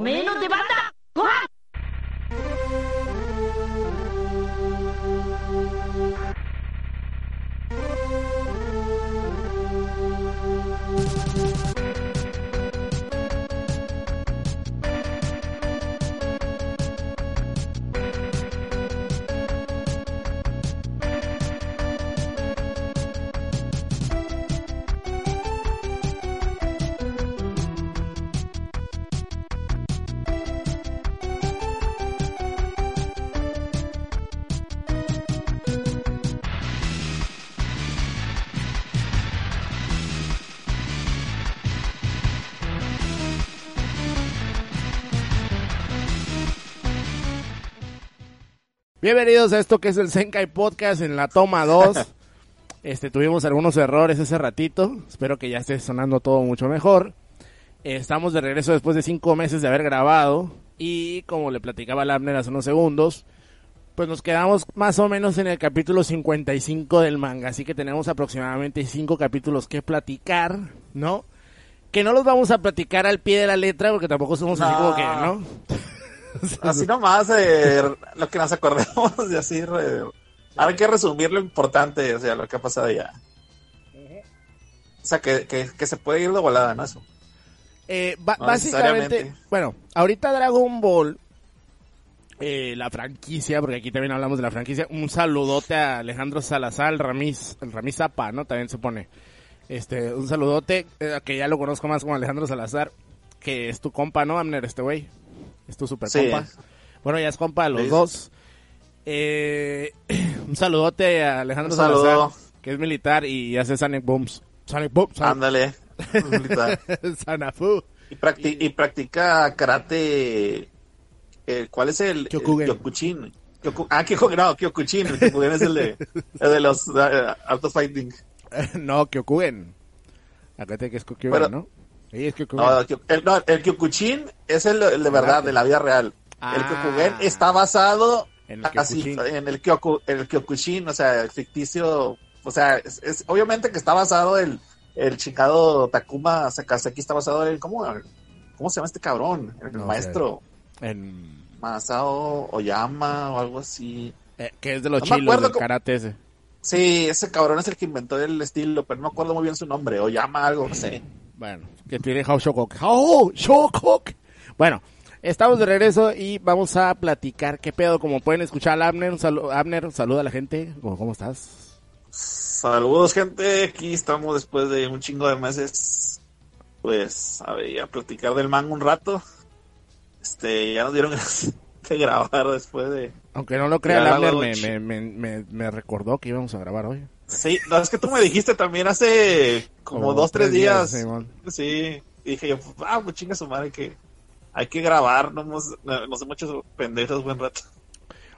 menos Bienvenidos a esto que es el Senkai Podcast en la toma 2. Este, tuvimos algunos errores ese ratito. Espero que ya esté sonando todo mucho mejor. Estamos de regreso después de cinco meses de haber grabado. Y como le platicaba Labner hace unos segundos, pues nos quedamos más o menos en el capítulo 55 del manga. Así que tenemos aproximadamente cinco capítulos que platicar, ¿no? Que no los vamos a platicar al pie de la letra porque tampoco somos así como que, ¿no? Así nomás, eh, lo que nos acordemos de así. Re... Hay que resumir lo importante, o sea, lo que ha pasado ya. O sea, que, que, se puede ir de volada, ¿no? Eso. Eh, básicamente, bueno, ahorita Dragon Ball, eh, la franquicia, porque aquí también hablamos de la franquicia, un saludote a Alejandro Salazar, el Ramiz, el Ramiz Zapa, ¿no? También se pone. Este, un saludote, eh, que ya lo conozco más como Alejandro Salazar, que es tu compa, ¿no, Amner, este güey? Es tu super compa. Bueno, ya es compa de los dos. Eh, un saludote a Alejandro Salazar, que es militar y hace Sonic Booms. Sonic Booms. Ándale. Sanafu. Y, practica karate. Eh, ¿Cuál es el? Kyokuchin. ah, Kyokuchin, no, Kyokuchin. Kyokugen es el de, el de los uh, auto fighting. no, Kyokugen. Acá te que es Kyokugen, ¿no? No, el, no, el Kyokuchin es el, de verdad, de la vida real. el ah. Kyokugen está basado en el así, en el, Kyoku, el Kyokushin, o sea, el ficticio, o sea, es, obviamente que está basado en el chingado Takuma Sakazaki está basado en ¿cómo, cómo se llama este cabrón? El maestro. En Masao Oyama o algo así. Eh, que es de los chilos del karate ese. Sí, ese cabrón es el que inventó el estilo, pero no me acuerdo muy bien su nombre. Oyama algo, no sé. Bueno, que tiene Hao Shokok. ¡Hao Shokok! Bueno, estamos de regreso y vamos a platicar qué pedo. Como pueden escuchar, Abner, un Abner, saluda a la gente. ¿Cómo, estás? Saludos, gente. Aquí estamos después de un chingo de meses. Pues, a ver, a platicar del manga un rato. Este, ya nos dieron de grabar después de. Aunque no lo crea, Abner me, me, me, me recordó que íbamos a grabar hoy. Sí, no, es que tú me dijiste también hace como, dos, tres días. sí, dije yo, ah, pues chinga su madre que hay que grabar, no hemos, nos hemos hecho pendejos buen rato.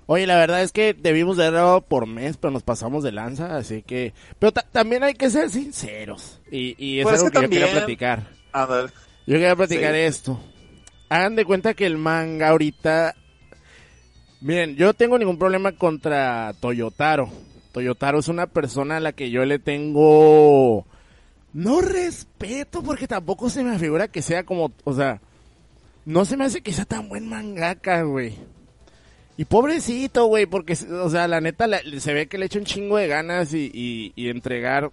Oye, la verdad es que debimos de grabado por mes, pero nos pasamos de lanza, así que... Pero también hay que ser sinceros. Y, y es pues algo que, yo quería platicar. A ver. Yo quería platicar esto. Hagan de cuenta que el manga ahorita... Miren, yo no tengo ningún problema contra Toyotaro. Toyotaro es una persona a la que yo le tengo no respeto porque tampoco se me figura que sea como, o sea, no se me hace que sea tan buen mangaka, güey. Y pobrecito, güey, porque, o sea, la neta se ve que le echa un chingo de ganas y, y, entregar,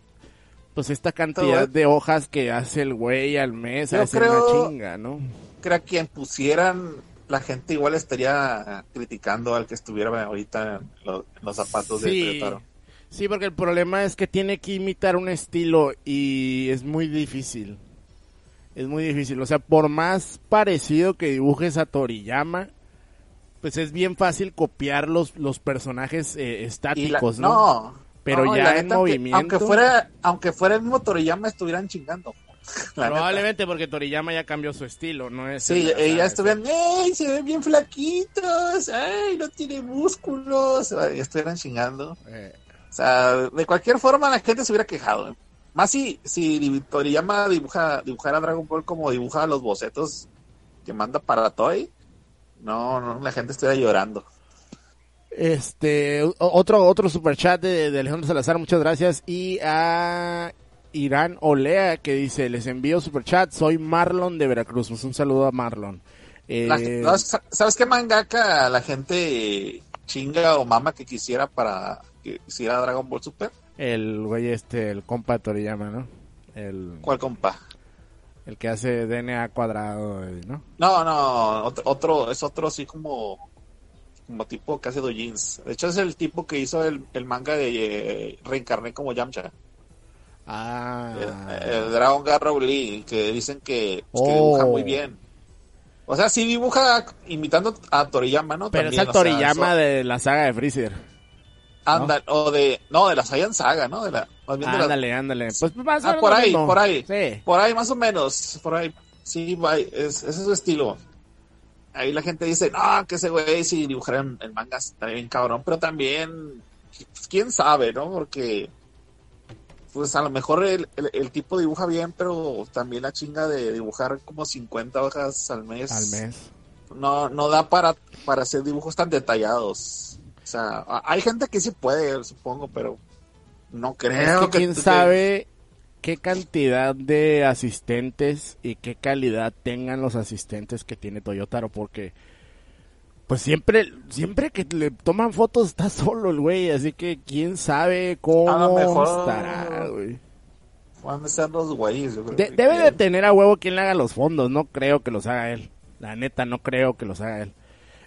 pues, esta cantidad de hojas que hace el güey al mes, Yo creo, una chinga, ¿no? Creo que quien pusieran, la gente igual estaría criticando al que estuviera ahorita en los, zapatos de Toyotaro. Sí, porque el problema es que tiene que imitar un estilo y es muy difícil. Es muy difícil. O sea, por más parecido que dibujes a Toriyama, pues es bien fácil copiar los, los personajes eh, estáticos, ¿no? No, Pero ya en movimiento. Aunque fuera, aunque fuera el mismo Toriyama, estuvieran chingando. Probablemente porque Toriyama ya cambió su estilo, ¿no es? Sí, ya estuvieran, ¡ay! Se ven bien flaquitos, ¡ay! No tiene músculos, ya estuvieran chingando. Eh. Sea, de cualquier forma la gente se hubiera quejado. Más si, si Toriyama dibuja, dibujara Dragon Ball como dibuja los bocetos que manda para Toy, no, no la gente estuviera llorando. Este, otro, otro super chat de, de Alejandro Salazar, muchas gracias. Y a Irán Olea que dice, les envío super chat, soy Marlon de Veracruz. Pues un saludo a Marlon. Eh, ¿Sabes qué mangaka la gente chinga o mama que quisiera para que hiciera Dragon Ball Super? El güey este, el compa Toriyama, ¿no? El, ¿Cuál compa? El que hace DNA cuadrado, ¿no? No, no, otro, es otro así como como tipo que hace dojins. De hecho es el tipo que hizo el, manga de eh, Reencarné como Yamcha. Ah. El, Dragon Garrow Lee, que dicen que, pues, dibuja muy oh. bien. O sea, sí dibuja imitando a Toriyama, ¿no? Pero es el Toriyama de la saga de Freezer. Anda, o de, no, de la Saiyan Saga, ¿no? De la, ándale, ándale. Pues más ah, por ahí, por ahí. Sí. Por ahí más o menos, por ahí. Sí, es, ese es su estilo. Ahí la gente dice, no, que ese güey si dibujara en, mangas está bien cabrón, pero también, pues, quién sabe, ¿no? Porque pues a lo mejor el, el, tipo dibuja bien, pero también la chinga de dibujar como 50 hojas al mes. Al mes. No, no da para, para hacer dibujos tan detallados. O sea, hay gente que sí puede, supongo, pero no creo que, quién sabe qué cantidad de asistentes y qué calidad tengan los asistentes que tiene Toyotaro, porque pues siempre, siempre que le toman fotos está solo el güey, así que quién sabe cómo estará, güey. Van a ser los güeyes, Debe de tener a huevo quien le haga los fondos, no creo que los haga él. La neta, no creo que los haga él.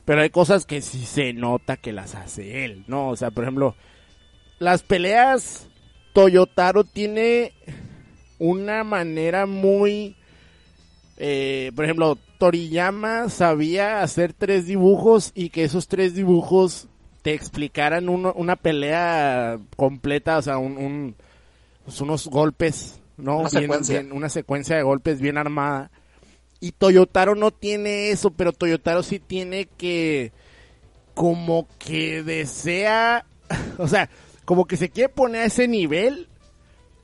Pero hay cosas que sí se nota que las hace él, ¿no? O sea, por ejemplo, las peleas, Toyotaro tiene una manera muy... Eh, por ejemplo, Toriyama sabía hacer tres dibujos y que esos tres dibujos te explicaran una pelea completa, o sea, un, pues unos golpes, ¿no? Una, secuencia. una secuencia de golpes bien armada. Y Toyotaro no tiene eso, pero Toyotaro sí tiene que como que desea, o sea, como que se quiere poner a ese nivel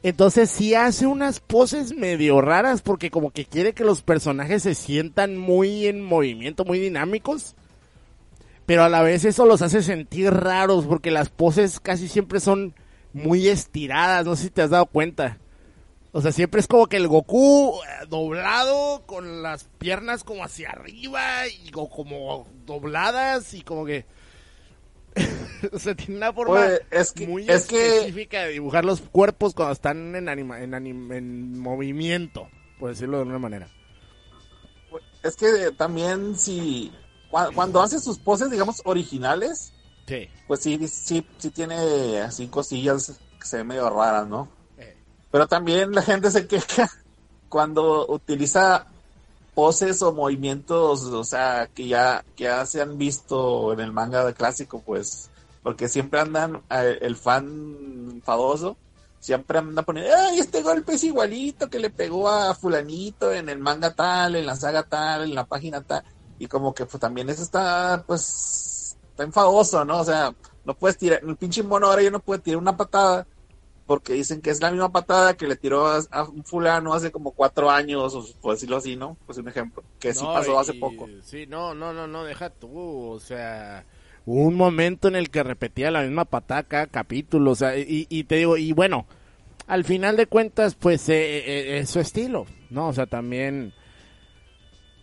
entonces sí hace unas poses medio raras porque como que quiere que los personajes se sientan muy en movimiento, muy dinámicos. Pero a la vez eso los hace sentir raros porque las poses casi siempre son muy estiradas, no sé si te has dado cuenta. O sea, siempre es como que el Goku eh, doblado con las piernas como hacia arriba y como dobladas y como que o sea, tiene una forma muy específica de dibujar los cuerpos cuando están en, anima, en, en movimiento, por decirlo de una manera. Es que también si cuando hace sus poses, digamos, originales, pues sí, sí, sí tiene así cosillas que se ven medio raras, ¿no? Pero también la gente se queja cuando utiliza poses o movimientos, o sea, que ya, que ya se han visto en el manga clásico, pues, porque siempre andan, eh, el fan enfadoso, siempre anda poniendo, ay, este golpe es igualito que le pegó a fulanito en el manga tal, en la saga tal, en la página tal, y como que pues también eso está, pues, está enfadoso, ¿no? O sea, no puedes tirar, el pinche mono ahora ya no puede tirar una patada porque dicen que es la misma patada que le tiró a, un fulano hace como cuatro años, o por decirlo así, ¿no? Pues un ejemplo, que sí pasó hace poco. Sí, no, no, no, no, deja tú, o sea, un momento en el que repetía la misma patada cada capítulo, o sea, y, te digo, y bueno, al final de cuentas, pues eh, eh, es su estilo, ¿no? O sea, también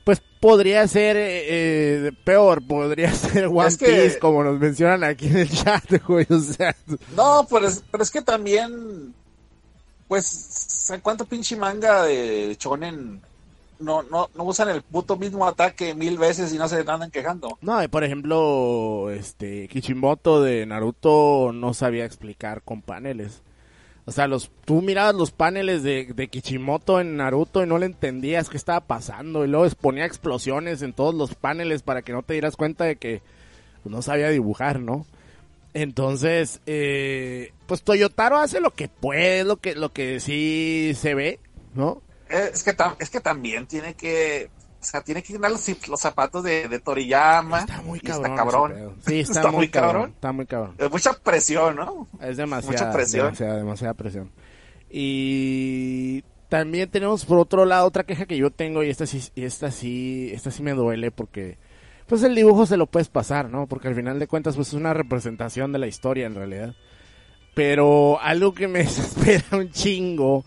pues podría ser eh, eh, peor, podría ser One Piece, como nos mencionan aquí en el chat, güey, o sea. No, pero es, pero es que también, pues, ¿cuánto pinche manga de Chonen no, no, no usan el puto mismo ataque mil veces y no se andan quejando? No, y por ejemplo, este, Kishimoto de Naruto no sabía explicar con paneles. O sea, los, tú mirabas los paneles de, de Kichimoto en Naruto y no le entendías qué estaba pasando. Y luego ponía explosiones en todos los paneles para que no te dieras cuenta de que pues, no sabía dibujar, ¿no? Entonces, eh, pues Toyotaro hace lo que puede, lo que, lo que sí se ve, ¿no? Es que, es que también tiene que, o sea, tiene que llenar los, zapatos de, Toriyama. Está muy cabrón. Sí, está, muy, cabrón, Está muy cabrón. Es mucha presión, ¿no? Es demasiada. Mucha presión. Demasiada, demasiada presión. Y también tenemos por otro lado otra queja que yo tengo y esta sí, esta sí, esta sí me duele porque pues el dibujo se lo puedes pasar, ¿no? Porque al final de cuentas pues es una representación de la historia en realidad. Pero algo que me desespera un chingo,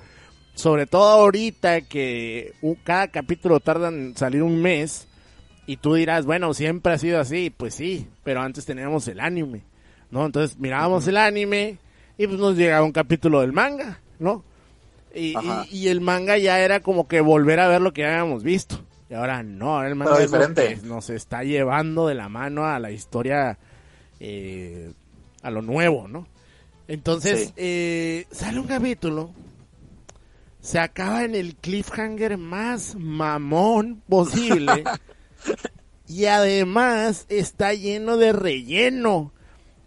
sobre todo ahorita que cada capítulo tarda en salir un mes y tú dirás, bueno, siempre ha sido así, pues sí, pero antes teníamos el anime, ¿no? Entonces mirábamos el anime y pues nos llegaba un capítulo del manga, ¿no? Y, y, el manga ya era como que volver a ver lo que habíamos visto. Y ahora no, ahora el manga nos está llevando de la mano a la historia, eh, a lo nuevo, ¿no? Entonces, eh, sale un capítulo, se acaba en el cliffhanger más mamón posible. y además está lleno de relleno.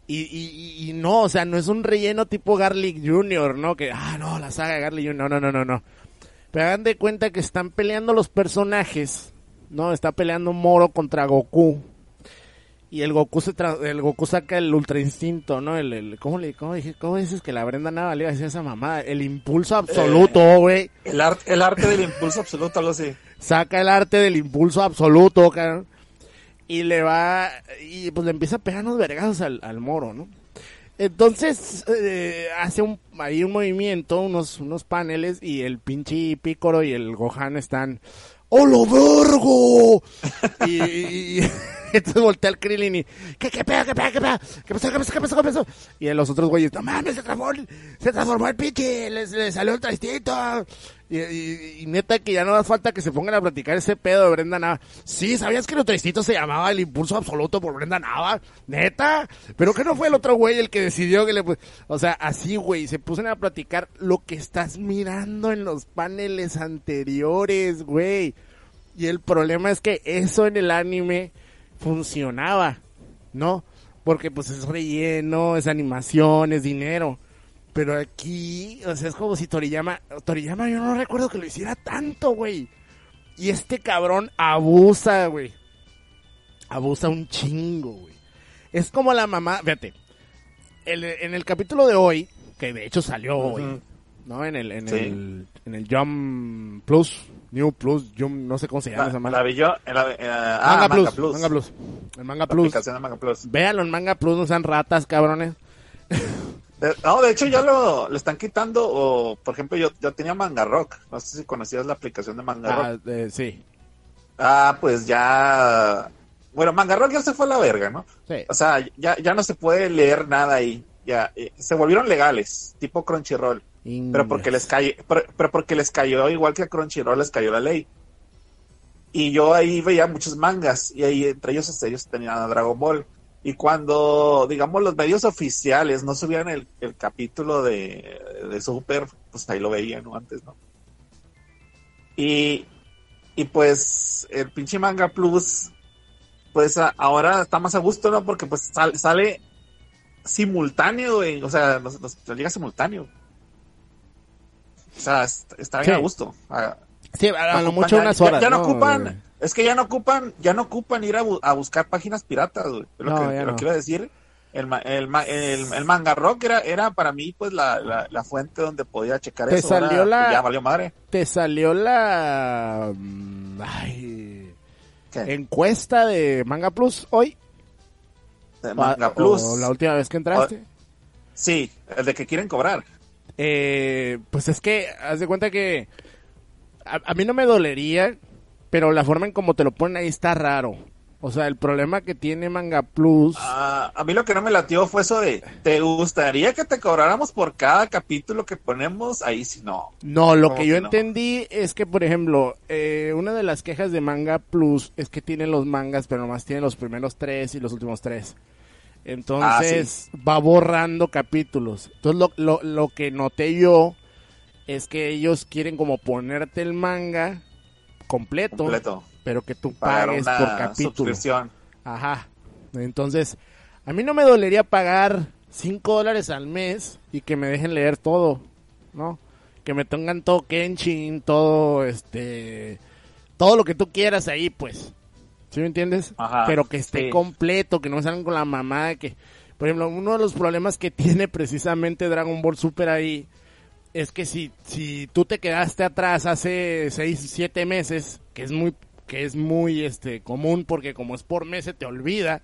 Y, y, y, no, o sea, no es un relleno tipo Garlic Jr., ¿no? Que, ah, no, la saga de Garlic Jr., no, no, no, no, no. Pero hagan de cuenta que están peleando los personajes, ¿no? Está peleando Moro contra Goku. Y el Goku se el Goku saca el ultra instinto, ¿no? El, el ¿cómo le cómo dije, cómo dices que la Brenda Nava le iba a decir esa mamada? El impulso absoluto, eh, güey. el, el arte del impulso absoluto, lo sé. Saca el arte del impulso absoluto, cabrón y le va, y pues le empieza a pegar unos vergazos al, al moro, ¿no? Entonces eh, hace un, ahí un movimiento, unos, unos paneles y el pinche Pícoro y el Gohan están, ¡Holo vergo! y, entonces voltea el Krillin y, ¿qué, qué pedo, qué pedo, qué pedo? ¿Qué pasó, qué pasó, qué pasó, qué pasó? Y los otros güeyes, no mames, se transformó, se transformó el pinche, le, le salió el tristito. Y, neta que ya no da falta que se pongan a platicar ese pedo de Brenda Nava. Sí, ¿sabías que el tristito se llamaba el impulso absoluto por Brenda Nava? Neta. Pero que no fue el otro güey el que decidió que le... O sea, así, güey, se pusieron a platicar lo que estás mirando en los paneles anteriores, güey. Y el problema es que eso en el anime funcionaba, ¿no? Porque pues es relleno, es animación, es dinero. Pero aquí, o sea, es como si Toriyama, Toriyama yo no recuerdo que lo hiciera tanto, güey. Y este cabrón abusa, güey. Abusa un chingo, güey. Es como la mamá, fíjate, en el capítulo de hoy, que de hecho salió hoy, ¿no? En el, en el, en el Jump Plus, New Plus, Jump, no sé cómo se llama esa manga. La ah, Manga, Plus, Manga Plus. El Manga Plus. Manga Plus. Véanlo en Manga Plus, no sean ratas, cabrones. No, de hecho ya lo, están quitando, o por ejemplo yo, yo tenía Manga Rock, no sé si conocías la aplicación de Manga ah, Rock. sí. Ah, pues ya... Bueno, Manga Rock ya se fue a la verga, ¿no? Sí. O sea, ya, ya no se puede leer nada ahí. Ya, eh, se volvieron legales, tipo Crunchyroll. Pero porque les cayó, pero, porque les cayó igual que a Crunchyroll les cayó la ley. Y yo ahí veía muchos mangas, y ahí entre ellos ellos tenían a Dragon Ball. Y cuando, digamos, los medios oficiales no subían el, capítulo de, Super, pues ahí lo veían. Antes, ¿no? Y, pues el pinche Manga Plus, pues ahora está más a gusto, ¿no? Porque pues sale simultáneo, o sea, nos, llega simultáneo. O sea, está bien a gusto. sí, a, lo mucho unas horas. Ya, no, ocupan es que ya no ocupan, ya no ocupan ir a, buscar páginas piratas, güey. Lo, que, lo quiero decir. El, el, el, manga rock era, era para mí pues la, la, fuente donde podía checar te eso. Salió la, ya valió madre. Te salió la mm, ay, encuesta de Manga Plus hoy. De Manga Plus. la última vez que entraste. sí, el de que quieren cobrar. Eh, pues es que, haz de cuenta que a mí no me dolería pero la forma en como te lo ponen ahí está raro. O sea, el problema que tiene Manga Plus. Ah, a mí lo que no me latió fue eso de: ¿te gustaría que te cobráramos por cada capítulo que ponemos? Ahí sí no. No, lo que yo entendí es que, por ejemplo, eh, una de las quejas de Manga Plus es que tiene los mangas, pero nomás tiene los primeros tres y los últimos tres. Entonces ah, va borrando capítulos. Entonces lo, lo, lo que noté yo es que ellos quieren como ponerte el manga completo, pero que tú pagues por capítulo. Ajá. Entonces, A mí no me dolería pagar 5 dólares al mes y que me dejen leer todo, ¿no? Que me tengan todo Kenshin, todo este todo lo que tú quieras ahí, pues. ¿Sí me entiendes? Pero que esté completo, que no salgan con la mamá que por ejemplo, uno de los problemas que tiene precisamente Dragon Ball Super ahí es que si si tú te quedaste atrás hace 6, 7 meses, que es muy que es muy este común porque como es por mes se te olvida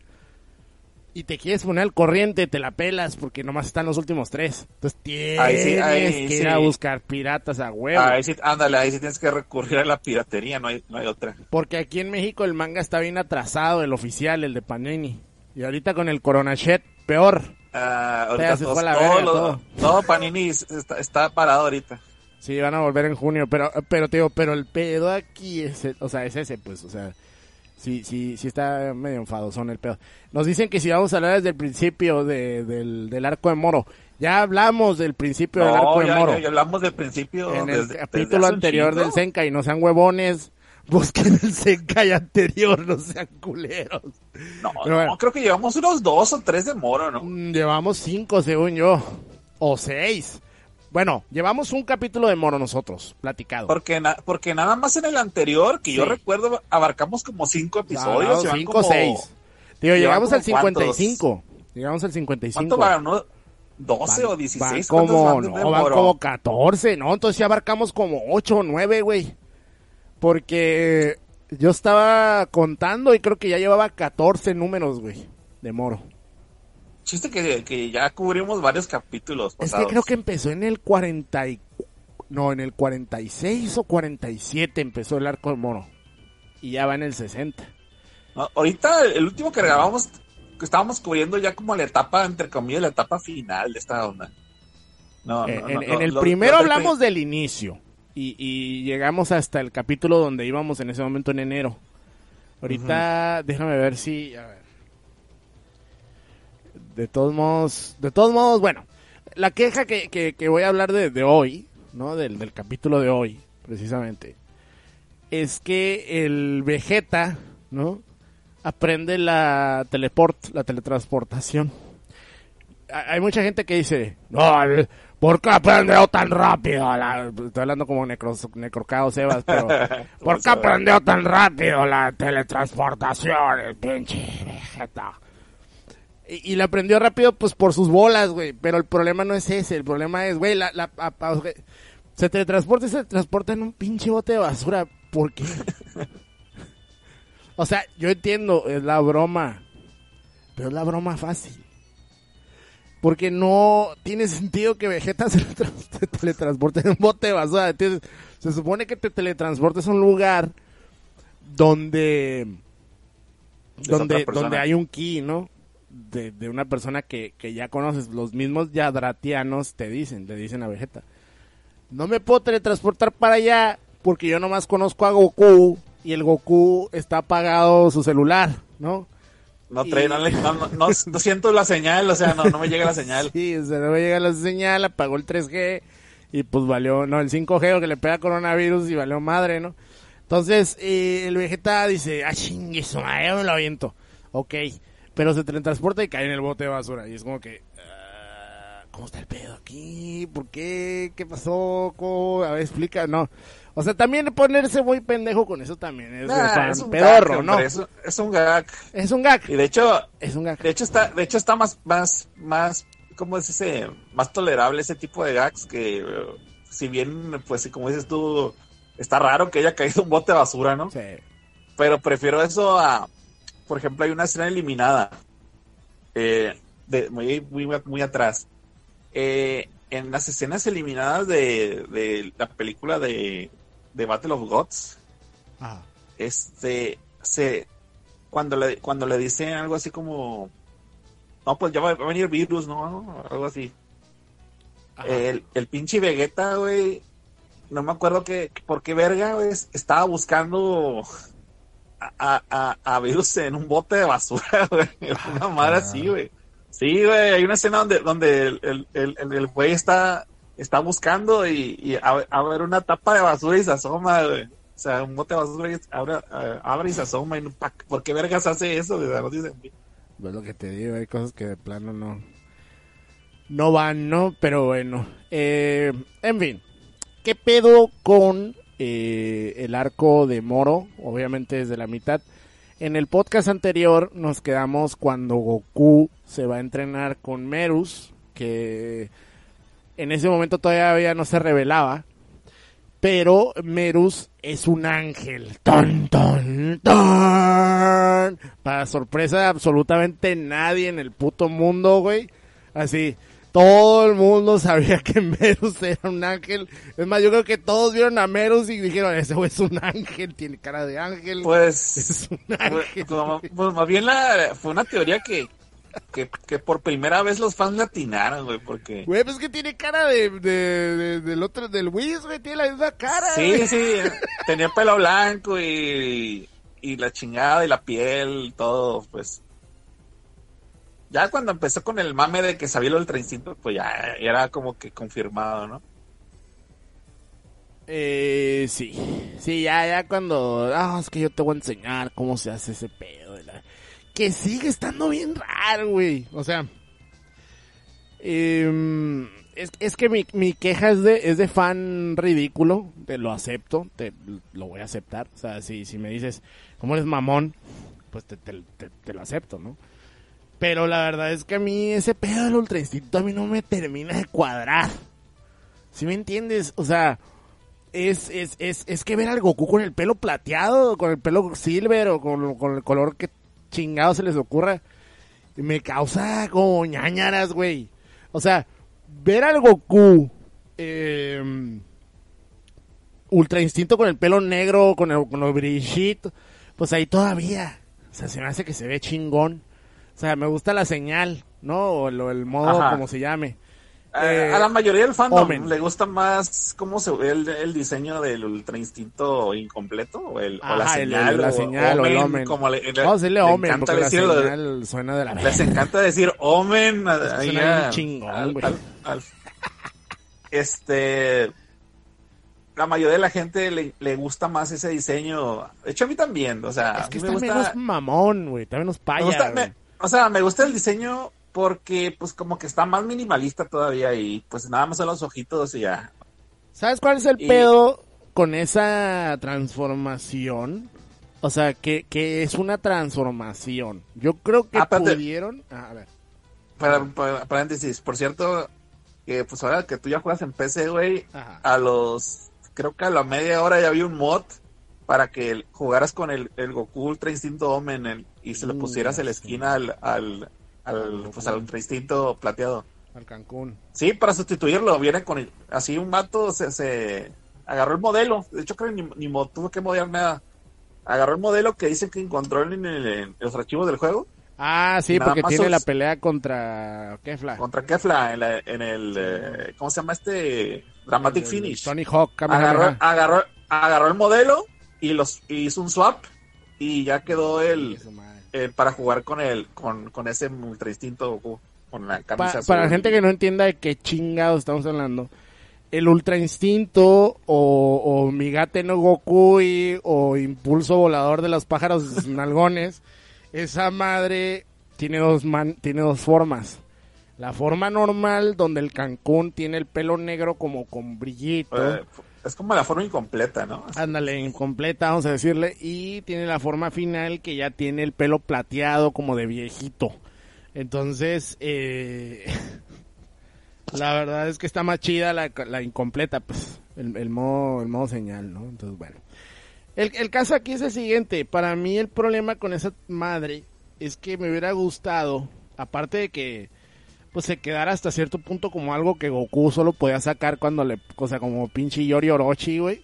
y te quieres poner al corriente, te la pelas porque nomás están los últimos tres. Entonces tienes que ir a buscar piratas a huevo. Ahí sí, ándale, ahí sí tienes que recurrir a la piratería, no hay, no hay otra. Porque aquí en México el manga está bien atrasado, el oficial, el de Panini. Y ahorita con el Coronachet, peor. Ah, ahorita todo, todo, Panini está, está, parado ahorita. Sí, van a volver en junio, pero, pero te digo, pero el pedo aquí es, o sea, es ese, pues, o sea, Sí, sí, sí está medio son el pedo. Nos dicen que si vamos a hablar desde el principio de, del, arco de Moro. Ya hablamos del principio del arco de Moro. Ya, hablamos del principio. En el capítulo anterior del Senka y no sean huevones. Busquen el Senkai anterior, no sean culeros. No, no, creo que llevamos unos dos o tres de Moro, ¿no? Mm, llevamos cinco, según yo. O seis. Bueno, llevamos un capítulo de Moro nosotros, platicado. Porque, porque nada más en el anterior, que yo recuerdo, abarcamos como cinco episodios. No, cinco o seis. Digo, llegamos al 55. Llegamos al 55. ¿Cuánto van? ¿No? 12 o 16. Van como, no, van como 14, ¿no? Entonces ya abarcamos como 8 o 9, güey. Porque yo estaba contando y creo que ya llevaba 14 números, güey, de Moro. Chiste que, ya cubrimos varios capítulos. Es que creo que empezó en el 40 no, en el 46 o 47 empezó el arco de mono. Y ya va en el 60. ahorita el último que grabamos, que estábamos cubriendo ya como la etapa, entre comillas, la etapa final de esta onda. No, eh, en, el primero hablamos del inicio. Y, llegamos hasta el capítulo donde íbamos en ese momento en enero. Ahorita, déjame ver si de todos modos, de todos modos, bueno, la queja que, que, voy a hablar de, de hoy, ¿no? Del, del, capítulo de hoy, precisamente, es que el Vegeta, ¿no? Aprende la teleport, la teletransportación. Hay mucha gente que dice, no, ¿por qué aprendió tan rápido? estoy hablando como necros, necrocado Sebas, pero ¿por qué aprendió tan rápido la teletransportación, el pinche Vegeta? Y, la aprendió rápido, pues por sus bolas, güey. Pero el problema no es ese. El problema es, güey, la, la, se teletransporta y se transporta en un pinche bote de basura. ¿Por qué? o sea, yo entiendo, es la broma. Pero es la broma fácil. Porque no tiene sentido que Vegeta se, teletransporte en un bote de basura. Se supone que te teletransportes a un lugar donde donde, donde hay un ki, ¿no? De, una persona que, ya conoces. Los mismos yadratianos te dicen, le dicen a Vegeta. No me puedo teletransportar para allá porque yo nomás conozco a Goku y el Goku está apagado su celular, ¿no? No, no, siento la señal, o sea, no, no me llega la señal. sí, o sea, no me llega la señal, apagó el 3G y pues valió, no, el 5G que le pega coronavirus y valió madre, ¿no? Entonces, eh, el Vegeta dice, ah, chingue, eso, me lo aviento. Ok, pero se teletransporta y cae en el bote de basura. Y es como que, ah, ¿cómo está el pedo aquí? ¿Por qué? ¿Qué pasó? ¿Cómo? A ver, explica, no. O sea, también ponerse muy pendejo con eso también es, un pedorro, ¿no? Es, un gag. Es un gag. Y de hecho, es un gag. De hecho está, de hecho está más, más, más, ¿cómo es ese? Más tolerable ese tipo de gags que, si bien, pues, como dices tú, está raro que haya caído un bote de basura, ¿no? Sí. Pero prefiero eso a, por ejemplo, hay una escena eliminada, eh, de, muy, muy, muy atrás. Eh, en las escenas eliminadas de, la película de, de, Battle of Gods, este, se, cuando le, cuando le dicen algo así como, no, pues ya va, a venir virus, ¿no? Algo así. El, el pinche Vegeta, güey, no me acuerdo que, por qué verga, güey, estaba buscando a, a, a en un bote de basura, güey. Una madre así, güey. Sí, güey, hay una escena donde, donde el, el, el, güey está, está buscando y, y a, ver una tapa de basura y se asoma, güey. O sea, un bote de basura y abre, abre y se asoma. Y ¿Por qué vergas hace eso? güey? Es lo que te digo, hay cosas que de plano no, no van, ¿no? Pero bueno, eh, en fin, ¿qué pedo con eh, el arco de Moro? Obviamente desde la mitad. En el podcast anterior nos quedamos cuando Goku se va a entrenar con Merus, que en ese momento todavía no se revelaba, pero Merus es un ángel. ¡Ton, ton, ton! Para sorpresa de absolutamente nadie en el puto mundo, güey. Así, todo el mundo sabía que Merus era un ángel. Es más, yo creo que todos vieron a Merus y dijeron, ese güey es un ángel, tiene cara de ángel. Pues, es un ángel. Pues, pues, más bien la, fue una teoría que, que, que, por primera vez los fans latinaron, güey, porque... Güey, pues que tiene cara de, de, del otro, del Wiz, güey, tiene la misma cara. Sí, sí, tenía pelo blanco y, y la chingada y la piel, todo, pues... Ya cuando empezó con el mame de que sabía lo del trencito, pues ya era como que confirmado, ¿no? Eh, sí, sí, ya, ya cuando, ah, es que yo te voy a enseñar cómo se hace ese pedo que sigue estando bien raro, güey. O sea, em, es, que mi, mi, queja es de, es de fan ridículo, te lo acepto, te lo voy a aceptar. O sea, si, si me dices, ¿cómo eres mamón? Pues te, te, lo acepto, ¿no? Pero la verdad es que a mí ese pedo del ultra instinto a mí no me termina de cuadrar. ¿Sí me entiendes? O sea, es, es, es, es que ver al Goku con el pelo plateado, con el pelo silver o con, con el color que chingado se les ocurra, me causa como ñañaras, güey. O sea, ver al Goku eh, Ultra Instinto con el pelo negro, con el, con brillito, pues ahí todavía. O sea, se me hace que se ve chingón. O sea, me gusta la señal, ¿no? O el, modo, como se llame. Eh, a la mayoría del fandom le gusta más cómo se ve el, diseño del Ultra Instinto incompleto o, el, o la señal. la señal o, el Omen. Como le, le, Vamos a decirle Omen porque la señal suena de la Les encanta decir Omen. Ahí a, chingón, este... La mayoría de la gente le, le, gusta más ese diseño. De hecho, a mí también. O sea, es que me gusta... menos mamón, güey. Está menos paya, O sea, me gusta el diseño porque pues como que está más minimalista todavía y pues nada más son los ojitos y ya. ¿Sabes cuál es el pedo con esa transformación? O sea, que, que es una transformación. Yo creo que ah, pudieron... Ah, a ver. Para, paréntesis, por cierto, que pues ahora que tú ya juegas en PC, güey, a los... Creo que a la media hora ya había un mod para que jugaras con el, el Goku Ultra Instinto Omen y se le mm, pusieras en la esquina al, al, pues, al instinto plateado. Al Cancún. Sí, para sustituirlo. Viene con así un mato, se, se agarró el modelo. De hecho, creo que ni, ni tuvo que modelar nada. Agarró el modelo que dice que encontró en, los archivos del juego. Ah, sí, porque tiene la pelea contra Kefla. Contra Kefla en, el, eh, ¿cómo se llama este? Dramatic Finish. Tony Hawk. Agarró, agarró, agarró, el modelo y los hizo un swap y ya quedó el, para jugar con el con, con ese ultra instinto con la camisa Para la gente que no entienda de qué chingados estamos hablando, el ultra instinto o, o Migate no Goku o impulso volador de los pájaros nalgones, esa madre tiene dos man, tiene dos formas. La forma normal donde el Cancún tiene el pelo negro como con brillito. Eh, es como la forma incompleta, ¿no? Ándale, incompleta, vamos a decirle. Y tiene la forma final que ya tiene el pelo plateado como de viejito. Entonces, eh, la verdad es que está más chida la, incompleta, pues, el, modo, el modo señal, ¿no? Entonces, bueno. El, el caso aquí es el siguiente. Para mí el problema con esa madre es que me hubiera gustado, aparte de que pues se quedara hasta cierto punto como algo que Goku solo podía sacar cuando le, o sea, como pinche Yori Orochi, güey.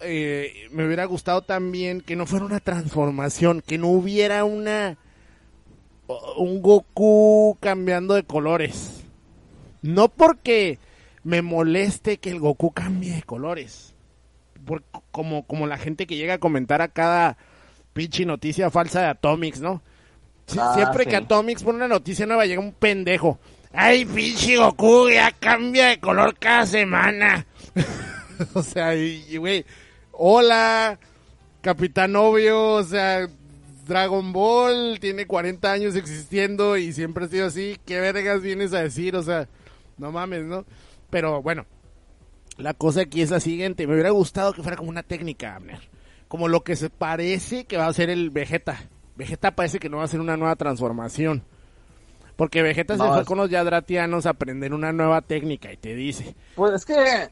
Eh, me hubiera gustado también que no fuera una transformación, que no hubiera una un Goku cambiando de colores. No porque me moleste que el Goku cambie de colores. como, como la gente que llega a comentar a cada pinche noticia falsa de Atomics, ¿no? Ah, siempre que Atomics pone una noticia nueva llega un pendejo. Ay, pinche Goku, ya cambia de color cada semana. o sea, y güey, hola, Capitán Obvio, o sea, Dragon Ball tiene 40 años existiendo y siempre ha sido así. ¿Qué vergas vienes a decir? O sea, no mames, ¿no? Pero bueno, la cosa aquí es la siguiente. Me hubiera gustado que fuera como una técnica, Abner. Como lo que se parece que va a ser el Vegeta. Vegeta parece que no va a ser una nueva transformación. Porque Vegeta se fue con los Yadratianos a aprender una nueva técnica y te dice. Pues es que.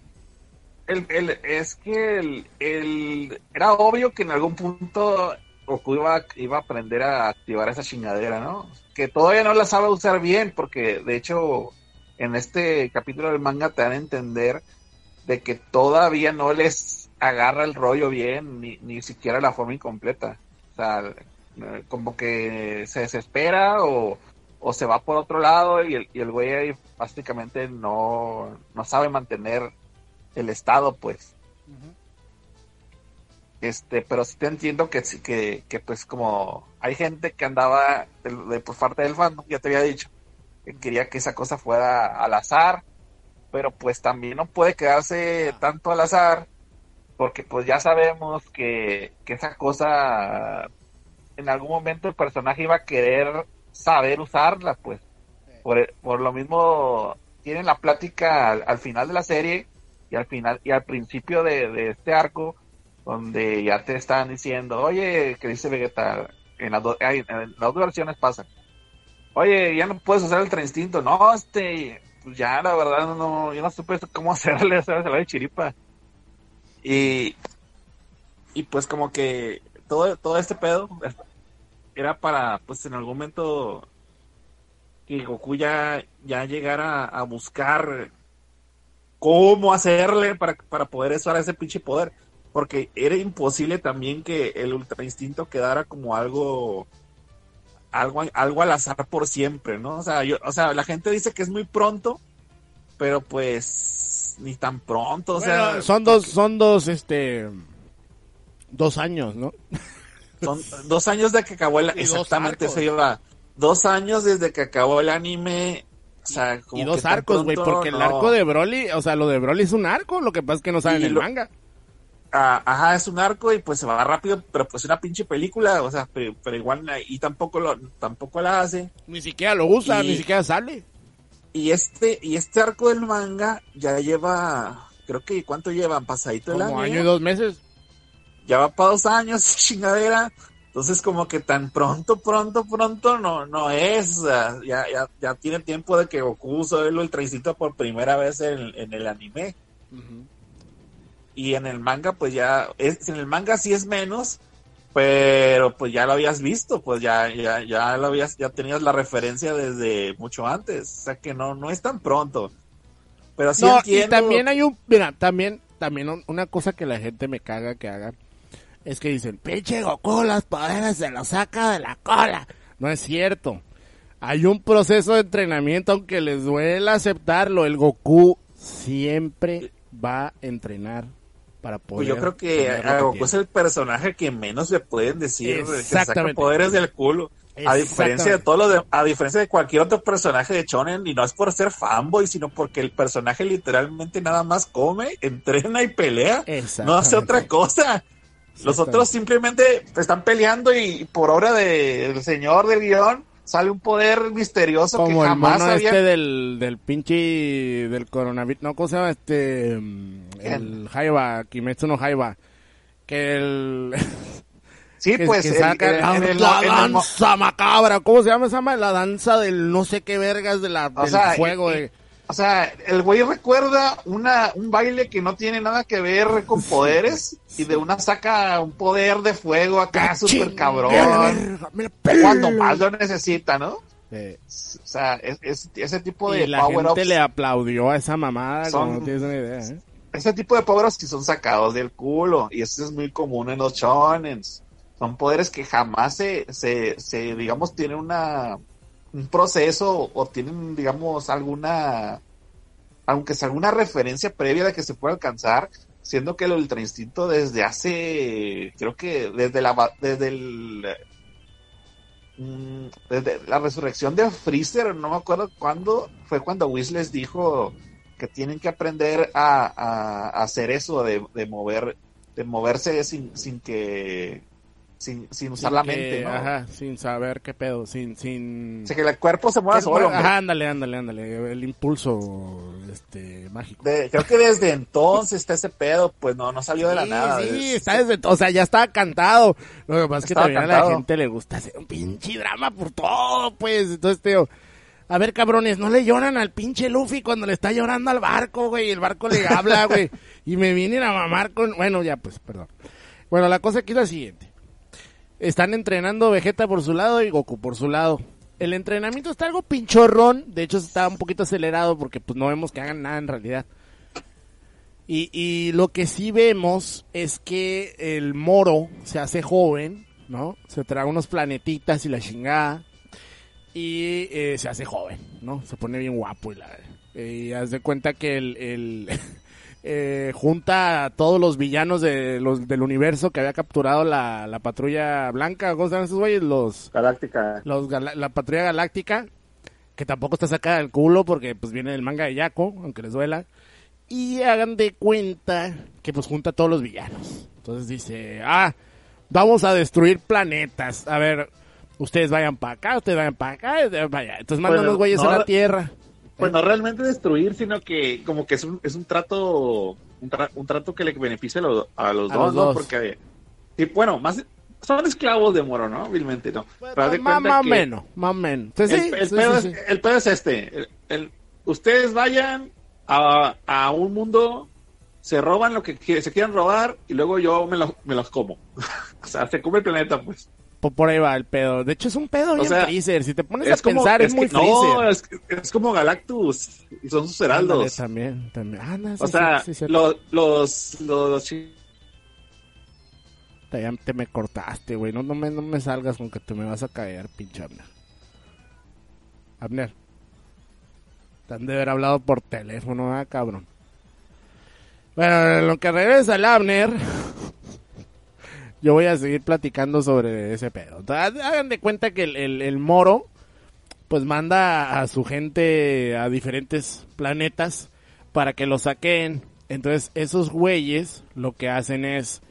El, el, es que el, era obvio que en algún punto Goku iba, iba a aprender a activar esa chingadera, ¿no? Que todavía no la sabe usar bien, porque de hecho en este capítulo del manga te dan a entender de que todavía no les agarra el rollo bien, ni, ni siquiera la forma incompleta. O sea, como que se desespera o, o se va por otro lado y el, y el güey ahí básicamente no, no sabe mantener el estado, pues. Este, pero sí te entiendo que, que, que pues como hay gente que andaba de, por parte del fandom, ya te había dicho, que quería que esa cosa fuera al azar, pero pues también no puede quedarse tanto al azar, porque pues ya sabemos que, que esa cosa en algún momento el personaje iba a querer saber usarla, pues. Por, por lo mismo tienen la plática al, final de la serie y al final y al principio de este arco donde ya te están diciendo, oye, que dice Vegeta, en las, en dos versiones pasa, oye, ya no puedes usar el tren instinto, no, este, pues ya la verdad no, yo no supe cómo hacerle, ¿sabes? la de chiripa. Y, y pues como que todo, todo este pedo era para, pues en algún momento que Goku ya, ya llegara a buscar cómo hacerle para, para poder usar ese pinche poder porque era imposible también que el ultra instinto quedara como algo algo algo al azar por siempre, ¿no? O sea, yo, o sea, la gente dice que es muy pronto, pero pues ni tan pronto, o sea, son dos son dos este dos años, ¿no? Son dos años de que acabó el exactamente se lleva dos años desde que acabó el anime o sea, como y dos arcos, güey, porque el arco de Broly, o sea, lo de Broly es un arco, lo que pasa es que no saben el manga ajá, es un arco y pues se va rápido, pero pues una pinche película, o sea, pero, igual y tampoco lo, tampoco la hace. Ni siquiera lo usa, ni siquiera sale. Y este, y este arco del manga ya lleva, creo que ¿cuánto llevan? Pasadito el año. año y dos meses. Ya va para dos años, chingadera. Entonces como que tan pronto, pronto, pronto no, no es. ya, ya, ya tiene tiempo de que Goku usó el trencito por primera vez en, en el anime y en el manga pues ya es, en el manga sí es menos pero pues ya lo habías visto pues ya ya ya lo habías ya tenías la referencia desde mucho antes o sea que no no es tan pronto pero sí no, y también hay un mira también también una cosa que la gente me caga que haga es que dicen pinche Goku las poderes se los saca de la cola no es cierto hay un proceso de entrenamiento aunque les duele aceptarlo el Goku siempre va a entrenar para poder. Pues yo creo que Goku es el personaje que menos le pueden decir que saca poderes del culo. A diferencia de todo lo de, a diferencia de cualquier otro personaje de Shonen, y no es por ser fanboy, sino porque el personaje literalmente nada más come, entrena y pelea. No hace otra cosa. Los otros simplemente están peleando y por obra del señor del guion sale un poder misterioso Como que jamás el mono este del, del pinche del coronavirus, no, ¿cómo se llama? Este, el Jaiba, Kimetsu no Jaiba, que el... Sí, pues. saca la, danza macabra. ¿Cómo se llama esa La danza del no sé qué vergas de la, del fuego. de... O sea, el güey recuerda una, un baile que no tiene nada que ver con poderes y de una saca un poder de fuego acá súper cabrón. Cuando más lo necesita, ¿no? O sea, es, ese tipo de y la gente le aplaudió a esa mamada, no tienes una idea, ¿eh? Ese tipo de poderes que son sacados del culo y eso es muy común en los shonens. Son poderes que jamás se, se, se digamos, tienen una un proceso o tienen, digamos, alguna, aunque sea alguna referencia previa de que se pueda alcanzar, siendo que el ultra instinto desde hace, creo que desde la, desde el, mm, la resurrección de Freezer, no me acuerdo cuándo, fue cuando Whis les dijo que tienen que aprender a, hacer eso de, mover, de moverse sin, sin que sin, sin usar la mente, ¿no? Ajá, sin saber qué pedo, sin, sin... O sea, que el cuerpo se mueva solo. Ajá, ándale, ándale, ándale, el impulso, este, mágico. creo que desde entonces está ese pedo, pues no, no salió de la nada. Sí, está desde, o sea, ya estaba cantado. Lo que pasa es que también a la gente le gusta hacer un pinche drama por todo, pues, entonces, tío... A ver, cabrones, no le lloran al pinche Luffy cuando le está llorando al barco, güey. El barco le habla, güey. y me vienen a mamar con... Bueno, ya, pues, perdón. Bueno, la cosa aquí es la siguiente. Están entrenando Vegeta por su lado y Goku por su lado. El entrenamiento está algo pinchorrón. De hecho, está un poquito acelerado porque pues no vemos que hagan nada en realidad. Y, lo que sí vemos es que el moro se hace joven, ¿no? Se trae unos planetitas y la chingada y eh, se hace joven, ¿no? Se pone bien guapo y la... Y haz de cuenta que el eh, junta a todos los villanos de los, del universo que había capturado la, la patrulla blanca, ¿cómo se llaman esos güeyes? Los... Galáctica. Los, la patrulla galáctica, que tampoco está sacada del culo porque pues viene del manga de Yaco, aunque les duela. Y hagan de cuenta que pues junta a todos los villanos. Entonces dice, ah, vamos a destruir planetas. A ver, ustedes vayan para acá, ustedes vayan para acá, vaya. Entonces mandan los güeyes a la Tierra. Pues no realmente destruir, sino que como que es un, es un trato un, trato que le beneficia a los, dos, ¿no? Porque, bueno, más son esclavos de Moro, ¿no? Vilmente, ¿no? Pues, más, más menos, más menos. el, pedo es, el, pedo es, este. El, ustedes vayan a, a, un mundo, se roban lo que se quieran robar y luego yo me, me los como. o sea, se come el planeta, pues por ahí va el pedo. De hecho, es un pedo bien Freezer. Si te pones a pensar, es, muy Freezer. No, es, como Galactus. Y son sus heraldos. también, también. Ah, o sea, los, los, los, Ya te me cortaste, güey. No, no, me, no me salgas con que te me vas a caer, pinche Abner. Abner. Te han de haber hablado por teléfono, ah, cabrón. Bueno, lo que regresa el Abner yo voy a seguir platicando sobre ese pedo. Hagan de cuenta que el, moro, pues manda a su gente a diferentes planetas para que lo saquen. Entonces, esos güeyes lo que hacen es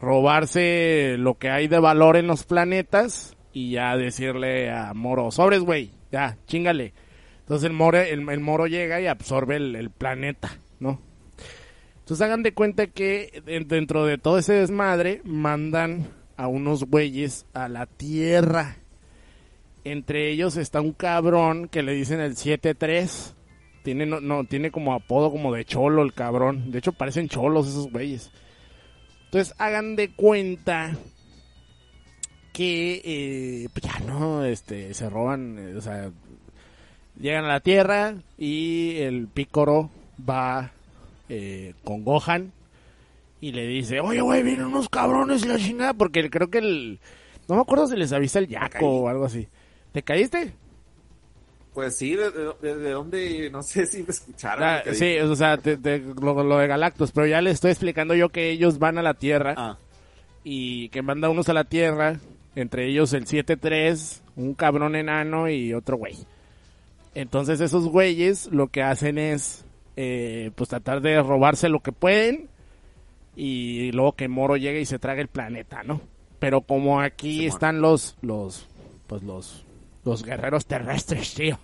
robarse lo que hay de valor en los planetas y ya decirle a Moro, sobres, güey, ya, chingale. Entonces el moro, el, llega y absorbe el planeta. Entonces hagan de cuenta que dentro de todo ese desmadre mandan a unos güeyes a la tierra. Entre ellos está un cabrón que le dicen el 7-3. Tiene, no, tiene como apodo como de cholo el cabrón. De hecho parecen cholos esos güeyes. Entonces hagan de cuenta que eh, pues ya no, este, se roban, eh, o sea, llegan a la tierra y el pícoro va eh, con Gohan y le dice, oye, güey, vienen unos cabrones y la chingada, porque creo que el... No me acuerdo si les avisa el Yaco o algo así. ¿Te caíste? Pues sí, de, dónde, no sé si me escucharon. Ah, sí, o sea, lo, de Galactus, pero ya le estoy explicando yo que ellos van a la Tierra ah. y que manda unos a la Tierra, entre ellos el 7-3, un cabrón enano y otro güey. Entonces esos güeyes lo que hacen es eh, pues tratar de robarse lo que pueden y luego que Moro llegue y se trague el planeta, ¿no? Pero como aquí están los, los, pues los, los guerreros terrestres, tío.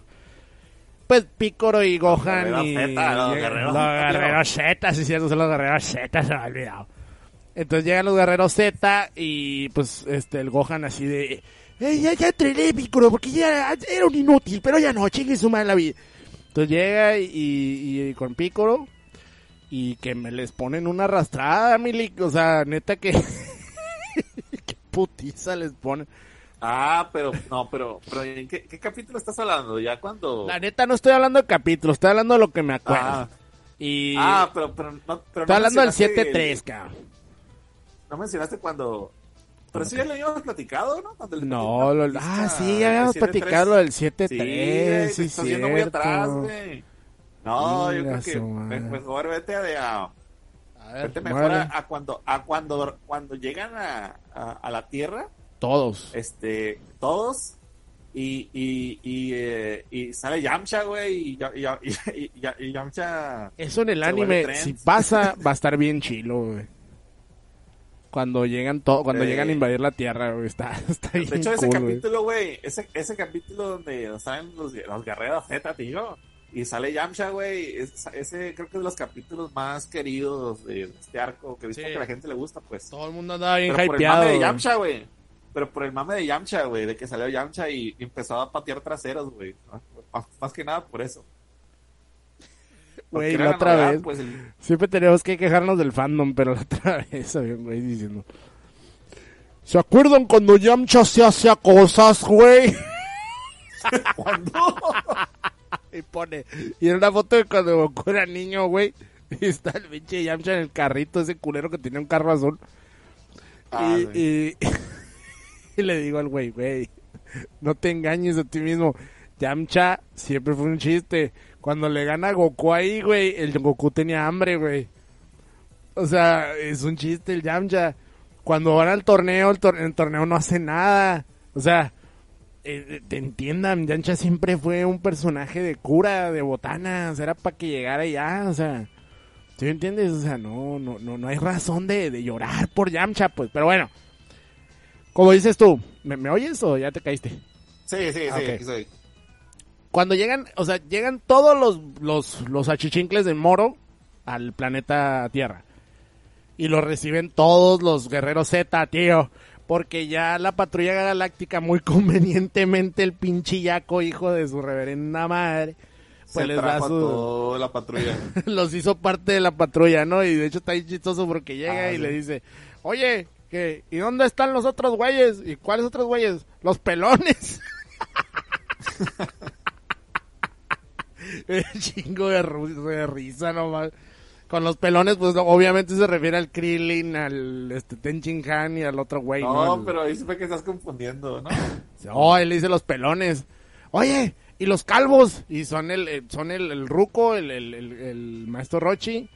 Pues Picoro y Gohan y, los guerreros, Z, si cierto, son los guerreros Z, se me ha olvidado. Entonces llegan los guerreros Z y pues este el Gohan así de eh, ya, ya entrené Picoro porque ya era un inútil, pero ya no, chingue su madre la vida. Entonces llega y, con Pícoro y que me les ponen una arrastrada, Mili. O sea, neta que. qué putiza les ponen. Ah, pero, no, pero, pero ¿en qué, capítulo estás hablando? Ya cuando. La neta no estoy hablando de capítulos, estoy hablando de lo que me acuerdo. Ah, y... ah pero, pero, no, pero Estoy hablando del 7-3, cabrón. No mencionaste cuando pero sí ya lo habíamos platicado, ¿no? no, lo, ah, sí, ya habíamos platicado del 7-3, sí, sí, yendo muy atrás, güey. No, yo creo que mejor vete a, a, vete mejor a, cuando a cuando cuando llegan a, a, la Tierra. Todos. Este, todos y, y, y, eh, y, sale Yamcha, güey, y, y, y, Yamcha... Eso en el anime, si pasa, va a estar bien chilo, güey. Cuando llegan todo, cuando llegan a invadir la Tierra, güey, está, está De hecho, ese capítulo, güey, ese, ese capítulo donde salen los, los guerreros Z, tío, y sale Yamcha, güey, ese creo que es de los capítulos más queridos de este arco, que he visto que a la gente le gusta, pues. Todo el mundo andaba bien Pero hypeado. Por el mame de Yamcha, güey. Pero por el mame de Yamcha, güey, de que salió Yamcha y, empezó a patear traseros, güey. Más, que nada por eso. Güey, la otra vez. Pues, Siempre tenemos que quejarnos del fandom, pero la otra vez había un güey diciendo. ¿Se acuerdan cuando Yamcha se hacía cosas, güey? ¿Cuándo? y pone. Y en una foto de cuando Goku era niño, güey. Y está el pinche Yamcha en el carrito, ese culero que tenía un carro azul. Ah, y, y, le digo al güey, güey, no te engañes a ti mismo. Yamcha siempre fue un chiste. Cuando le gana Goku ahí, güey, el Goku tenía hambre, güey. O sea, es un chiste el Yamcha. Cuando van al torneo, el, el torneo no hace nada. O sea, eh, te entiendan, Yancha siempre fue un personaje de cura, de botana, o sea, era para que llegara ya, o sea, ¿sí me entiendes? O sea, no, no, no, no hay razón de, llorar por Yamcha, pues, pero bueno, como dices tú, ¿me, oyes o ya te caíste? Sí, sí, sí, sí. Cuando llegan, o sea, llegan todos los, los, los achichincles de Moro al planeta Tierra. Y lo reciben todos los guerreros Z, tío porque ya la patrulla galáctica muy convenientemente el pinche yaco hijo de su reverenda madre pues les da su la patrulla los hizo parte de la patrulla no y de hecho está ahí chistoso porque llega ah, y le dice oye ¿qué? ¿y dónde están los otros güeyes? ¿y cuáles otros güeyes? los pelones chingo de, de risa nomás con los pelones, pues obviamente se refiere al Krillin, al este, Tenchin Han y al otro güey. No, pero ahí se ve que estás confundiendo, ¿no? Oh, él dice los pelones. Oye, y los calvos. Y son el, eh, son el, el Ruco, el, el, el, maestro Rochi,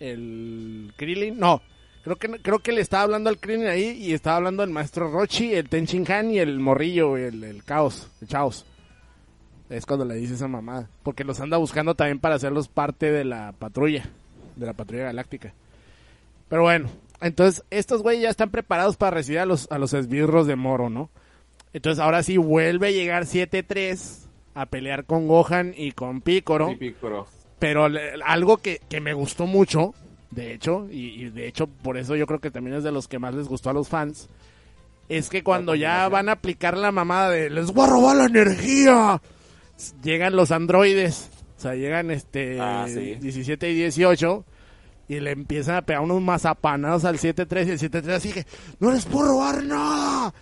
el Krillin. No, creo que creo que le estaba hablando al Krillin ahí y estaba hablando al maestro Rochi, el Tenchin Han y el morrillo, el, el caos, el chaos. Es cuando le dice esa mamá. Porque los anda buscando también para hacerlos parte de la patrulla de la Patrulla Galáctica. Pero bueno, entonces estos güeyes ya están preparados para recibir a los, a los esbirros de Moro, ¿no? Entonces ahora sí vuelve a llegar 7-3 a pelear con Gohan y con Picoro. Pero algo que, me gustó mucho, de hecho, y, de hecho por eso yo creo que también es de los que más les gustó a los fans, es que cuando ya van a aplicar la mamada de les voy a robar la energía, llegan los androides o sea, llegan este 17 ah, y 18 y le empiezan a pegar unos mazapanados al 7-3 y el 7-3 así que no les puedo robar nada.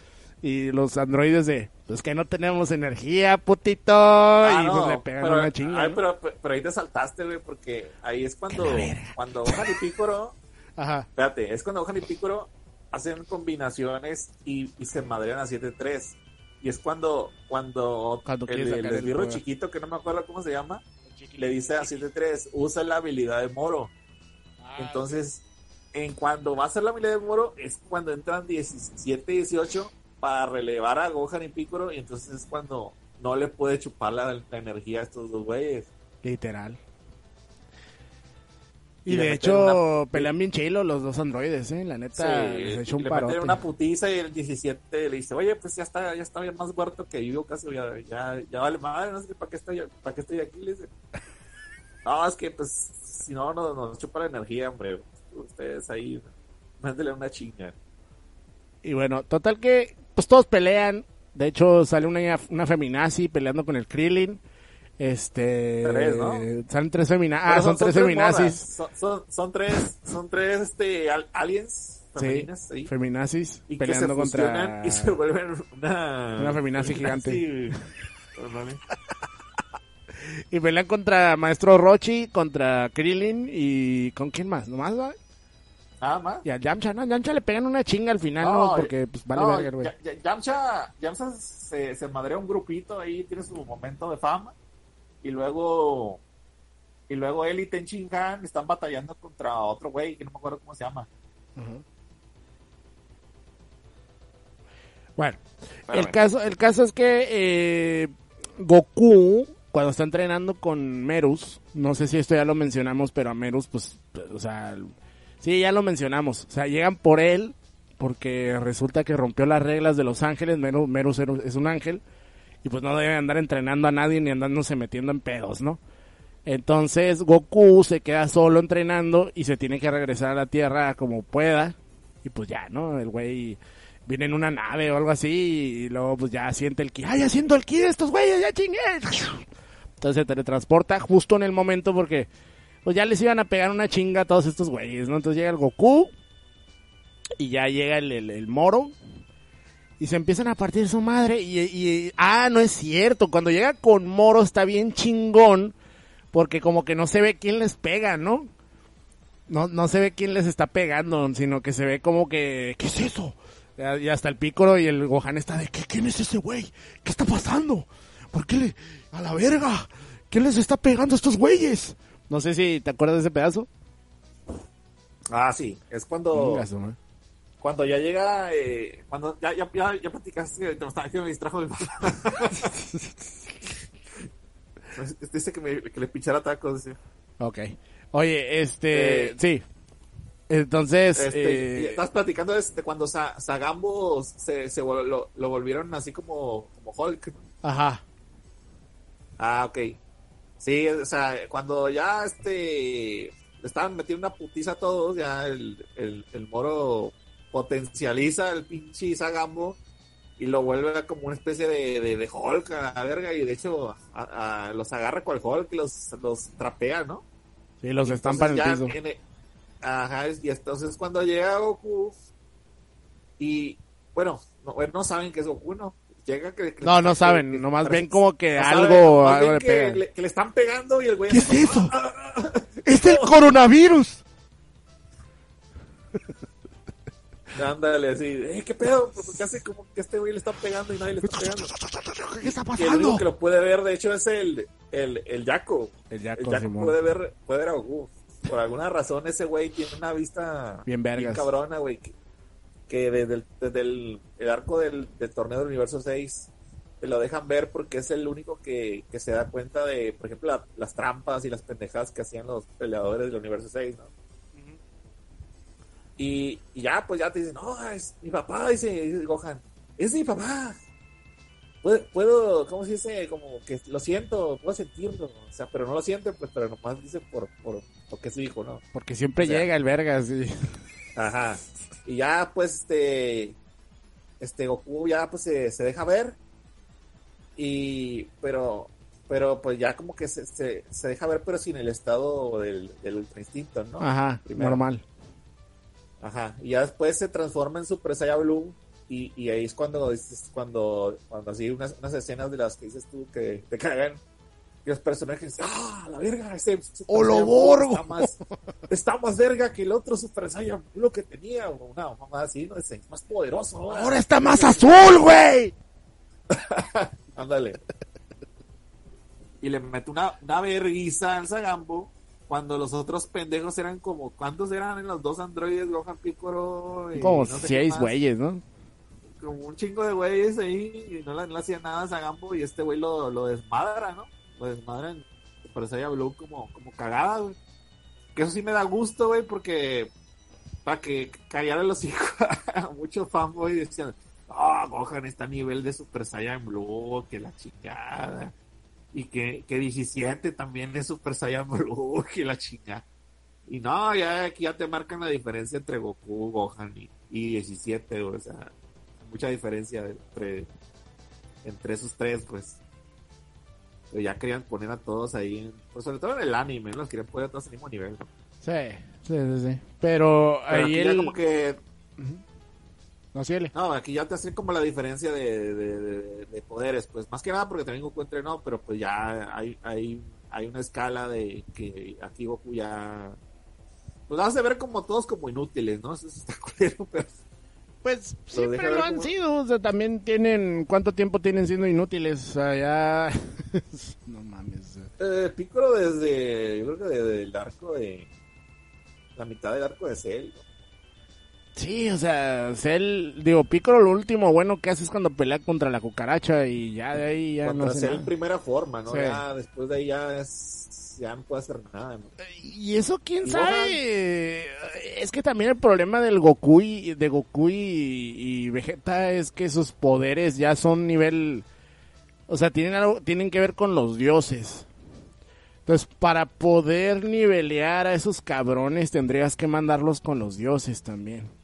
Y los androides de, pues que no tenemos energía, putito. Ah, y pues le pegan una chinga. pero, pero, ahí te saltaste, güey, porque ahí es cuando, cuando Gohan y Picoro, Ajá. espérate, es cuando Gohan y Picoro hacen combinaciones y, y se madrean a 7-3. Y es cuando, cuando, cuando el, el, el chiquito, que no me acuerdo cómo se llama, le dice a 7-3, usa la habilidad de Moro. Ah, entonces, en cuando va a ser la habilidad de Moro, es cuando entran 17 18 para relevar a Gohan y Piccolo, y entonces es cuando no le puede chupar la, energía a estos dos güeyes. Literal. Y, de hecho, pelean bien chilo los dos androides, ¿eh? La neta, se echó un le una putiza y el 17 le dice, oye, pues ya está, ya está más muerto que yo, casi, ya, ya, ya vale madre, no sé para qué estoy, para qué estoy aquí, le dice. No, es que pues si no nos, nos chupa la energía, hombre. Ustedes ahí, mándele una chinga. Y bueno, total que pues todos pelean. De hecho, sale una, una feminazi peleando con el Krillin. Este. Tres, ¿no? Salen tres feminazis. Ah, son, tres feminazis. Son, son, tres, son tres este, aliens. Femeninas, sí, feminazis y peleando contra. Y se vuelven una. Una feminazi gigante. y pelean contra Maestro Rochi, contra Krillin y con quién más, ¿nomás va? Nada más. Y a Yamcha, ¿no? Yamcha le pegan una chinga al final, ¿no? Porque pues vale no, verga, güey. Yamcha, Yamcha se, se madrea un grupito ahí, tiene su momento de fama. Y luego y luego él y Tenchin Han están batallando contra otro güey que no me acuerdo cómo se llama. Bueno, el caso, el caso es que eh, Goku cuando está entrenando con Merus, no sé si esto ya lo mencionamos, pero a Merus, pues, o sea, Sí, ya lo mencionamos. O sea, llegan por él porque resulta que rompió las reglas de Los Ángeles. Mero, Mero es un ángel. Y pues no debe andar entrenando a nadie ni andándose metiendo en pedos, ¿no? Entonces Goku se queda solo entrenando y se tiene que regresar a la Tierra como pueda. Y pues ya, ¿no? El güey viene en una nave o algo así y luego pues ya siente el ki. ¡Ay, haciendo el ki de estos güeyes! ¡Ya chingué! Entonces se teletransporta justo en el momento porque pues ya les iban a pegar una chinga a todos estos güeyes, ¿no? Entonces llega el Goku y ya llega el, el, Moro y se empiezan a partir su madre y, y, ah, no es cierto, cuando llega con Moro está bien chingón porque como que no se ve quién les pega, ¿no? No, no se ve quién les está pegando, sino que se ve como que, ¿qué es eso? Y hasta el Pícoro y el Gohan está de, ¿qué, ¿quién es ese güey? ¿Qué está pasando? ¿Por qué le, a la verga? ¿Quién les está pegando a estos güeyes? No sé si te acuerdas de ese pedazo. Ah, sí. Es cuando. Cuando ya llega. Eh, cuando ya, ya, ya, ya platicaste. Que me distrajo el Dice que, me, que le pinchara tacos. Ok. Oye, este. Eh, sí. Entonces. Este, eh, Estás platicando de cuando Sagambo se, se lo, lo, volvieron así como, como Hulk. Ajá. Ah, ok. Sí, o sea, cuando ya este estaban metiendo una putiza a todos, ya el, el, moro potencializa el pinche Zagambo y lo vuelve como una especie de, de, Hulk a la verga y de hecho a, los agarra con el Hulk y los, los trapea, ¿no? Sí, los estampa en el piso. ajá, y entonces cuando llega Goku y bueno, no, no saben que es Goku, ¿no? no, no saben, nomás ven como que algo, algo le pega. Que, le, están pegando y el güey... ¿Qué es eso? ¡Es el coronavirus! Ándale, así, eh, ¿qué pedo? Pues casi como que este güey le están pegando y nadie le está pegando. ¿Qué está pasando? el único que lo puede ver, de hecho, es el, el, el Yaco. El Yaco, puede ver, puede ver a Goku. Por alguna razón ese güey tiene una vista bien, bien cabrona, güey que desde el, arco del, torneo del universo 6 lo dejan ver porque es el único que, se da cuenta de, por ejemplo, las trampas y las pendejadas que hacían los peleadores del universo 6, ¿no? Y, ya, pues ya te dicen, no, es mi papá, dice, Gohan, es mi papá. Puedo, puedo, ¿cómo se dice? Como que lo siento, puedo sentirlo, o sea, pero no lo siente, pues, pero nomás dice por, por, porque es su hijo, ¿no? Porque siempre llega el verga, sí. Ajá. Y ya, pues, este, este Goku ya, pues, se, se deja ver. Y, pero, pero, pues, ya como que se, se, deja ver, pero sin el estado del, del ultra instinto, ¿no? Ajá, normal. Ajá, y ya después se transforma en Super Saiyan Blue. Y, y ahí es cuando, cuando, cuando así unas, unas escenas de las que dices tú que te cagan los personajes, ¡ah, la verga! Ese ¡Oloborgo! Está más, está más verga que el otro Super Saiyan lo que tenía, o una mamá así, ¿no? Es más poderoso. Ahora, está más azul, güey. Ándale. y le mete una, una verguiza al Zagambo cuando los otros pendejos eran como, ¿cuántos eran en los dos androides, Gohan Piccolo? como seis güeyes, ¿no? Como un chingo de güeyes ahí y no le, hacía nada a Zagambo y este güey lo, lo desmadra, ¿no? pues madre, parece ella Blue como, como cagada, güey. Que eso sí me da gusto, güey, porque para que callaran los hijos a muchos fanboys decían, ah, oh, Gohan está a nivel de Super Saiyan Blue, que la chingada. Y que, que 17 también es Super Saiyan Blue, que la chingada. Y no, ya aquí ya te marcan la diferencia entre Goku, Gohan y, y 17, o sea, mucha diferencia entre, entre esos tres, pues ya querían poner a todos ahí, pues sobre todo en el anime, ¿no? Los querían poner a todos al mismo nivel, ¿no? Sí, sí, sí, sí. Pero, ahí él... como que... No, sí, No, aquí ya te hacen como la diferencia de, de, poderes, pues más que nada porque también Goku entrenó, pero pues ya hay, hay, hay una escala de que aquí Goku ya... Pues vas a ver como todos como inútiles, ¿no? Eso está culero, pero pues siempre lo han sido, o sea, también tienen, ¿cuánto tiempo tienen siendo inútiles? O sea, ya... no mames. Eh, Piccolo desde, yo creo que desde el arco de... La mitad del arco de Cell. Sí, o sea, Cell, digo, Piccolo lo último bueno que hace es cuando pelea contra la cucaracha y ya de ahí ya no sé. en primera forma, ¿no? Ya después de ahí ya es ya no puede hacer nada. ¿no? Y eso quién sabe. es que también el problema del Goku y de Goku y, Vegeta es que sus poderes ya son nivel o sea, tienen algo tienen que ver con los dioses. Entonces, para poder nivelear a esos cabrones tendrías que mandarlos con los dioses también.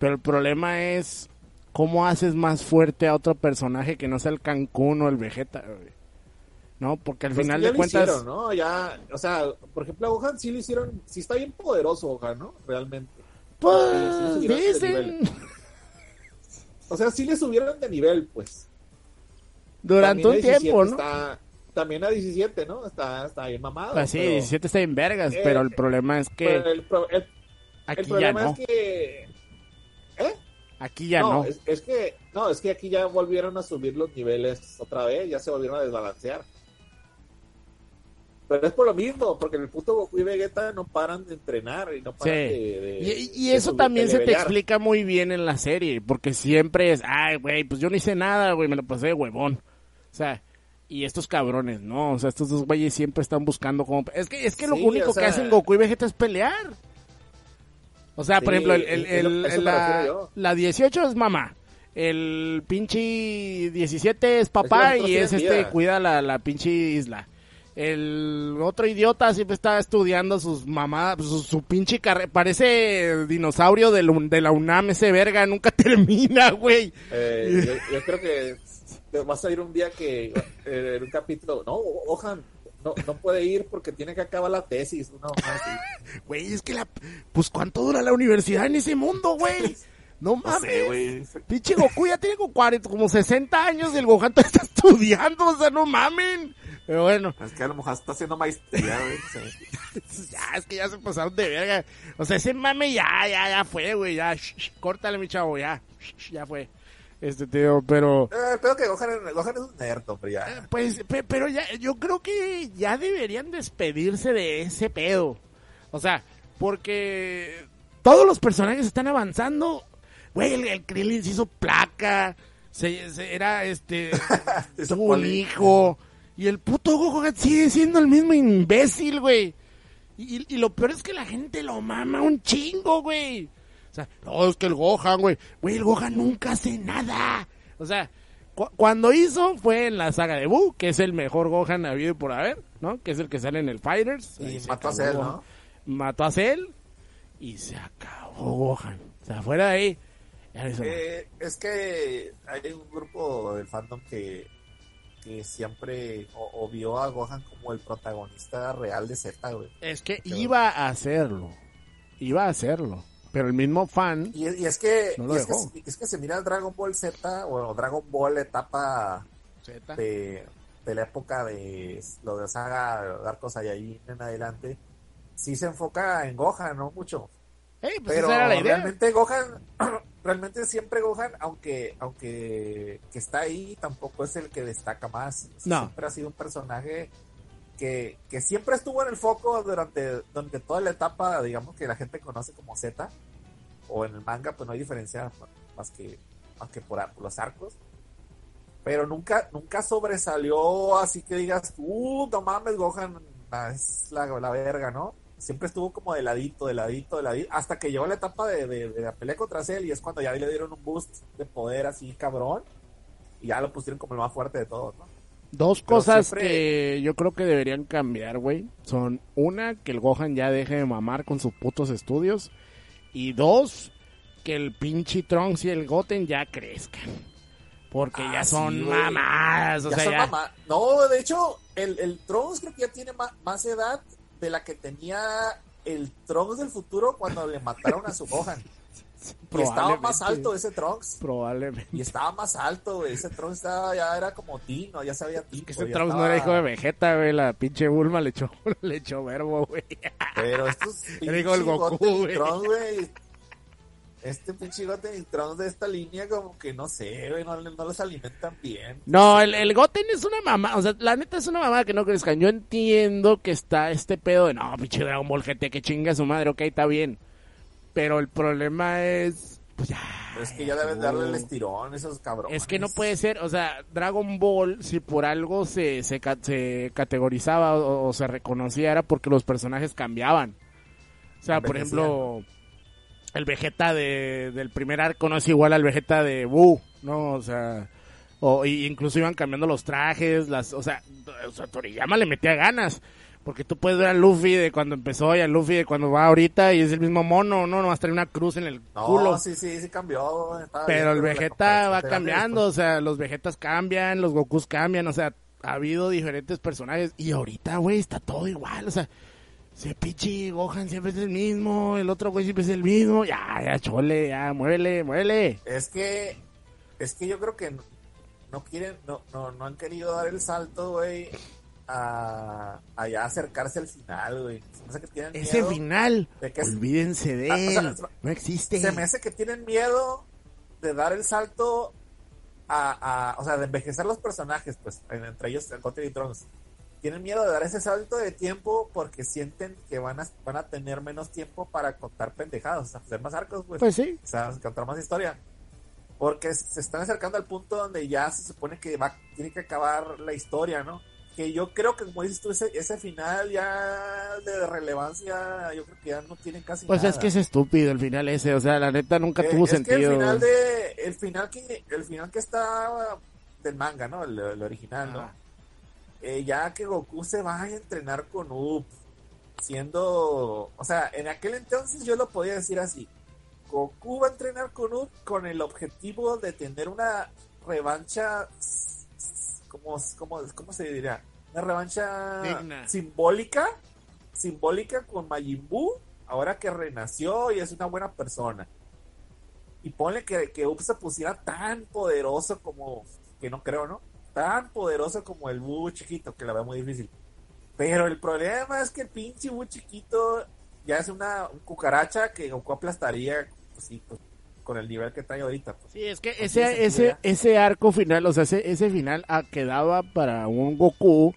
Pero el problema es cómo haces más fuerte a otro personaje que no sea el Cancún o el Vegeta. ¿no? Porque al pues final de cuentas... Hicieron, ¿no? Ya, o sea, por ejemplo, a Gohan sí lo hicieron, sí está bien poderoso Gohan, ¿no? Realmente. Pues, dicen... O sea, sí le subieron de nivel, pues. Durante un tiempo, ¿no? también a 17, ¿no? Está, está bien mamado. Pues sí, 17 está en vergas, pero el problema es que... El, aquí problema ya no. es que... Aquí ya no. es, que, no, es que aquí ya volvieron a subir los niveles otra vez, ya se volvieron a desbalancear. Pero es por lo mismo, porque en el puto Goku y Vegeta no paran de entrenar y no paran de, Y, eso también se te explica muy bien en la serie, porque siempre es, ay, güey, pues yo no hice nada, güey, me lo pasé de huevón. O sea, y estos cabrones, ¿no? O sea, estos dos güeyes siempre están buscando como... Es que, es que lo único que hacen Goku y Vegeta es pelear. O sea, por ejemplo, el, la, la 18 es mamá. El pinche 17 es papá y es este, cuida la, la pinche isla el otro idiota siempre está estudiando sus mamás, su, pinche carrera. Parece dinosaurio de, de, la UNAM, ese verga, nunca termina, güey. Eh, yo, creo que vas a ir un día que, eh, en un capítulo, no, Ojan, no, no puede ir porque tiene que acabar la tesis. No, güey, es que la. Pues, ¿cuánto dura la universidad en ese mundo, güey? No mames. güey. Pinche Goku ya tiene como, 40, como 60 años y el Gohan está estudiando, o sea, no mamen. Pero bueno. Es que a lo mejor está haciendo maestría, güey. ya, es que ya se pasaron de verga. O sea, ese mame ya, ya, ya fue, güey. Ya, córtale, mi chavo, ya. ya fue. Este tío, pero. Eh, pero que Gohan, Gohan, es un nerd, hombre, ya. Eh, pues, pero ya, yo creo que ya deberían despedirse de ese pedo. O sea, porque todos los personajes están avanzando. Güey, el, el Krillin se hizo placa. Se, era este. tuvo un hijo. Y el puto Gohan sigue siendo el mismo imbécil, güey. Y, lo peor es que la gente lo mama un chingo, güey. O sea, no, es que el Gohan, güey. Güey, el Gohan nunca hace nada. O sea, cuando hizo fue en la saga de Buu, que es el mejor Gohan habido por haber, ¿no? Que es el que sale en el Fighters. Y, mató a Cell, ¿no? Mató a Cell y se acabó Gohan. O sea, fuera de ahí. Eh, es que hay un grupo del fandom que que siempre o, vio a Gohan como el protagonista real de Z, güey. Es que iba a hacerlo. Iba a hacerlo. Pero el mismo fan. Y, es, que, es, que, se mira el Dragon Ball Z o Dragon Ball etapa De, la época de lo de saga Darko ahí en adelante. Sí se enfoca en Gohan, ¿no? Mucho. Pues pero realmente Gohan realmente siempre Gohan, aunque aunque que está ahí, tampoco es el que destaca más. Siempre ha sido un personaje que, que siempre estuvo en el foco durante, durante toda la etapa, digamos, que la gente conoce como Z, o en el manga, pues no hay diferencia más que, más que por, los arcos. Pero nunca, nunca sobresalió así que digas, uh, no mames, Gohan es la, la verga, ¿no? siempre estuvo como de ladito, de ladito, de ladito, hasta que llegó la etapa de, de, la pelea contra Cell y es cuando ya le dieron un boost de poder así cabrón y ya lo pusieron como el más fuerte de todos, ¿no? Dos cosas que yo creo que deberían cambiar, güey. Son una, que el Gohan ya deje de mamar con sus putos estudios. Y dos, que el pinche Trunks y el Goten ya crezcan. Porque ya ah, son mamadas, o sea, ya... No, de hecho, el, el Trunks creo que ya tiene más edad de la que tenía el Trunks del futuro cuando le mataron a su Gohan. Y estaba más alto ese Trunks. Probablemente. Y estaba más alto, Ese Trunks estaba, ya era como Tino, ya sabía Tino. ese Trunks no era hijo de Vegeta, güey. La pinche Bulma le echó, le echó verbo, güey. Pero estos Era hijo del Goku, güey este pinche Goten y Trunks de esta línea como que no sé, güey, no, los alimentan bien. No, el, el Goten es una mamá, o sea, la neta es una mamá que no crezcan. Yo entiendo que está este pedo de, no, pinche Dragon Ball GT, que chinga su madre, ok, está bien. Pero el problema es, pues ya. es que ya deben darle el estirón esos cabrones. Es que no puede ser, o sea, Dragon Ball, si por algo se, se, se categorizaba o, o, se reconocía, era porque los personajes cambiaban. O sea, por ejemplo el Vegeta de, del primer arco no es igual al Vegeta de Buu, ¿no? O sea, o incluso iban cambiando los trajes, las, o sea, o sea, Toriyama le metía ganas. Porque tú puedes ver a Luffy de cuando empezó y a Luffy de cuando va ahorita y es el mismo mono, ¿no? No a traer una cruz en el no, culo. sí, sí, sí cambió. Pero el Vegeta va cambiando, o sea, los Vegetas cambian, los Gokus cambian, o sea, ha habido diferentes personajes y ahorita, güey, está todo igual, o sea, se pichi, Gohan siempre es el mismo, el otro güey siempre es el mismo, ya, ya, chole, ya, muévele, muévele. Es que, es que yo creo que no quieren, no, no, no han querido dar el salto, güey, a, a acercarse al final, güey. Ese final, olvídense de ah, él, no existe. Se me hace que tienen miedo de dar el salto a, a o sea, de envejecer los personajes, pues, entre ellos el Cote y Trunks. Tienen miedo de dar ese salto de tiempo porque sienten que van a, van a tener menos tiempo para contar pendejadas, o sea, hacer más arcos, pues. Pues sí. O sea, contar más historia. Porque se están acercando al punto donde ya se supone que va, tiene que acabar la historia, ¿no? Que yo creo que como dices tú, ese, ese final ya de relevancia, yo creo que ya no tiene casi pues es que es estúpido el final ese, o sea, la neta nunca tuvo sentido. el final de, el final que, el final que está del manga, ¿no? El, original, ¿no? Eh, ya que Goku se va a entrenar con Up, siendo, o sea, en aquel entonces yo lo podía decir así, Goku va a entrenar con Up con el objetivo de tener una revancha ¿cómo, cómo, cómo se diría? Una revancha simbólica, simbólica con Majin Buu, ahora que renació y es una buena persona. Y ponle que, que Up se pusiera tan poderoso como, que no creo, ¿no? Tan poderoso como el Buu chiquito, que la veo muy difícil. Pero el problema es que el pinche Buu chiquito ya es una cucaracha que Goku aplastaría, pues sí, pues, con el nivel que trae ahorita. Pues. Sí, es que ese, ese, ese arco final, o sea, ese, ese final ah, quedaba para un Goku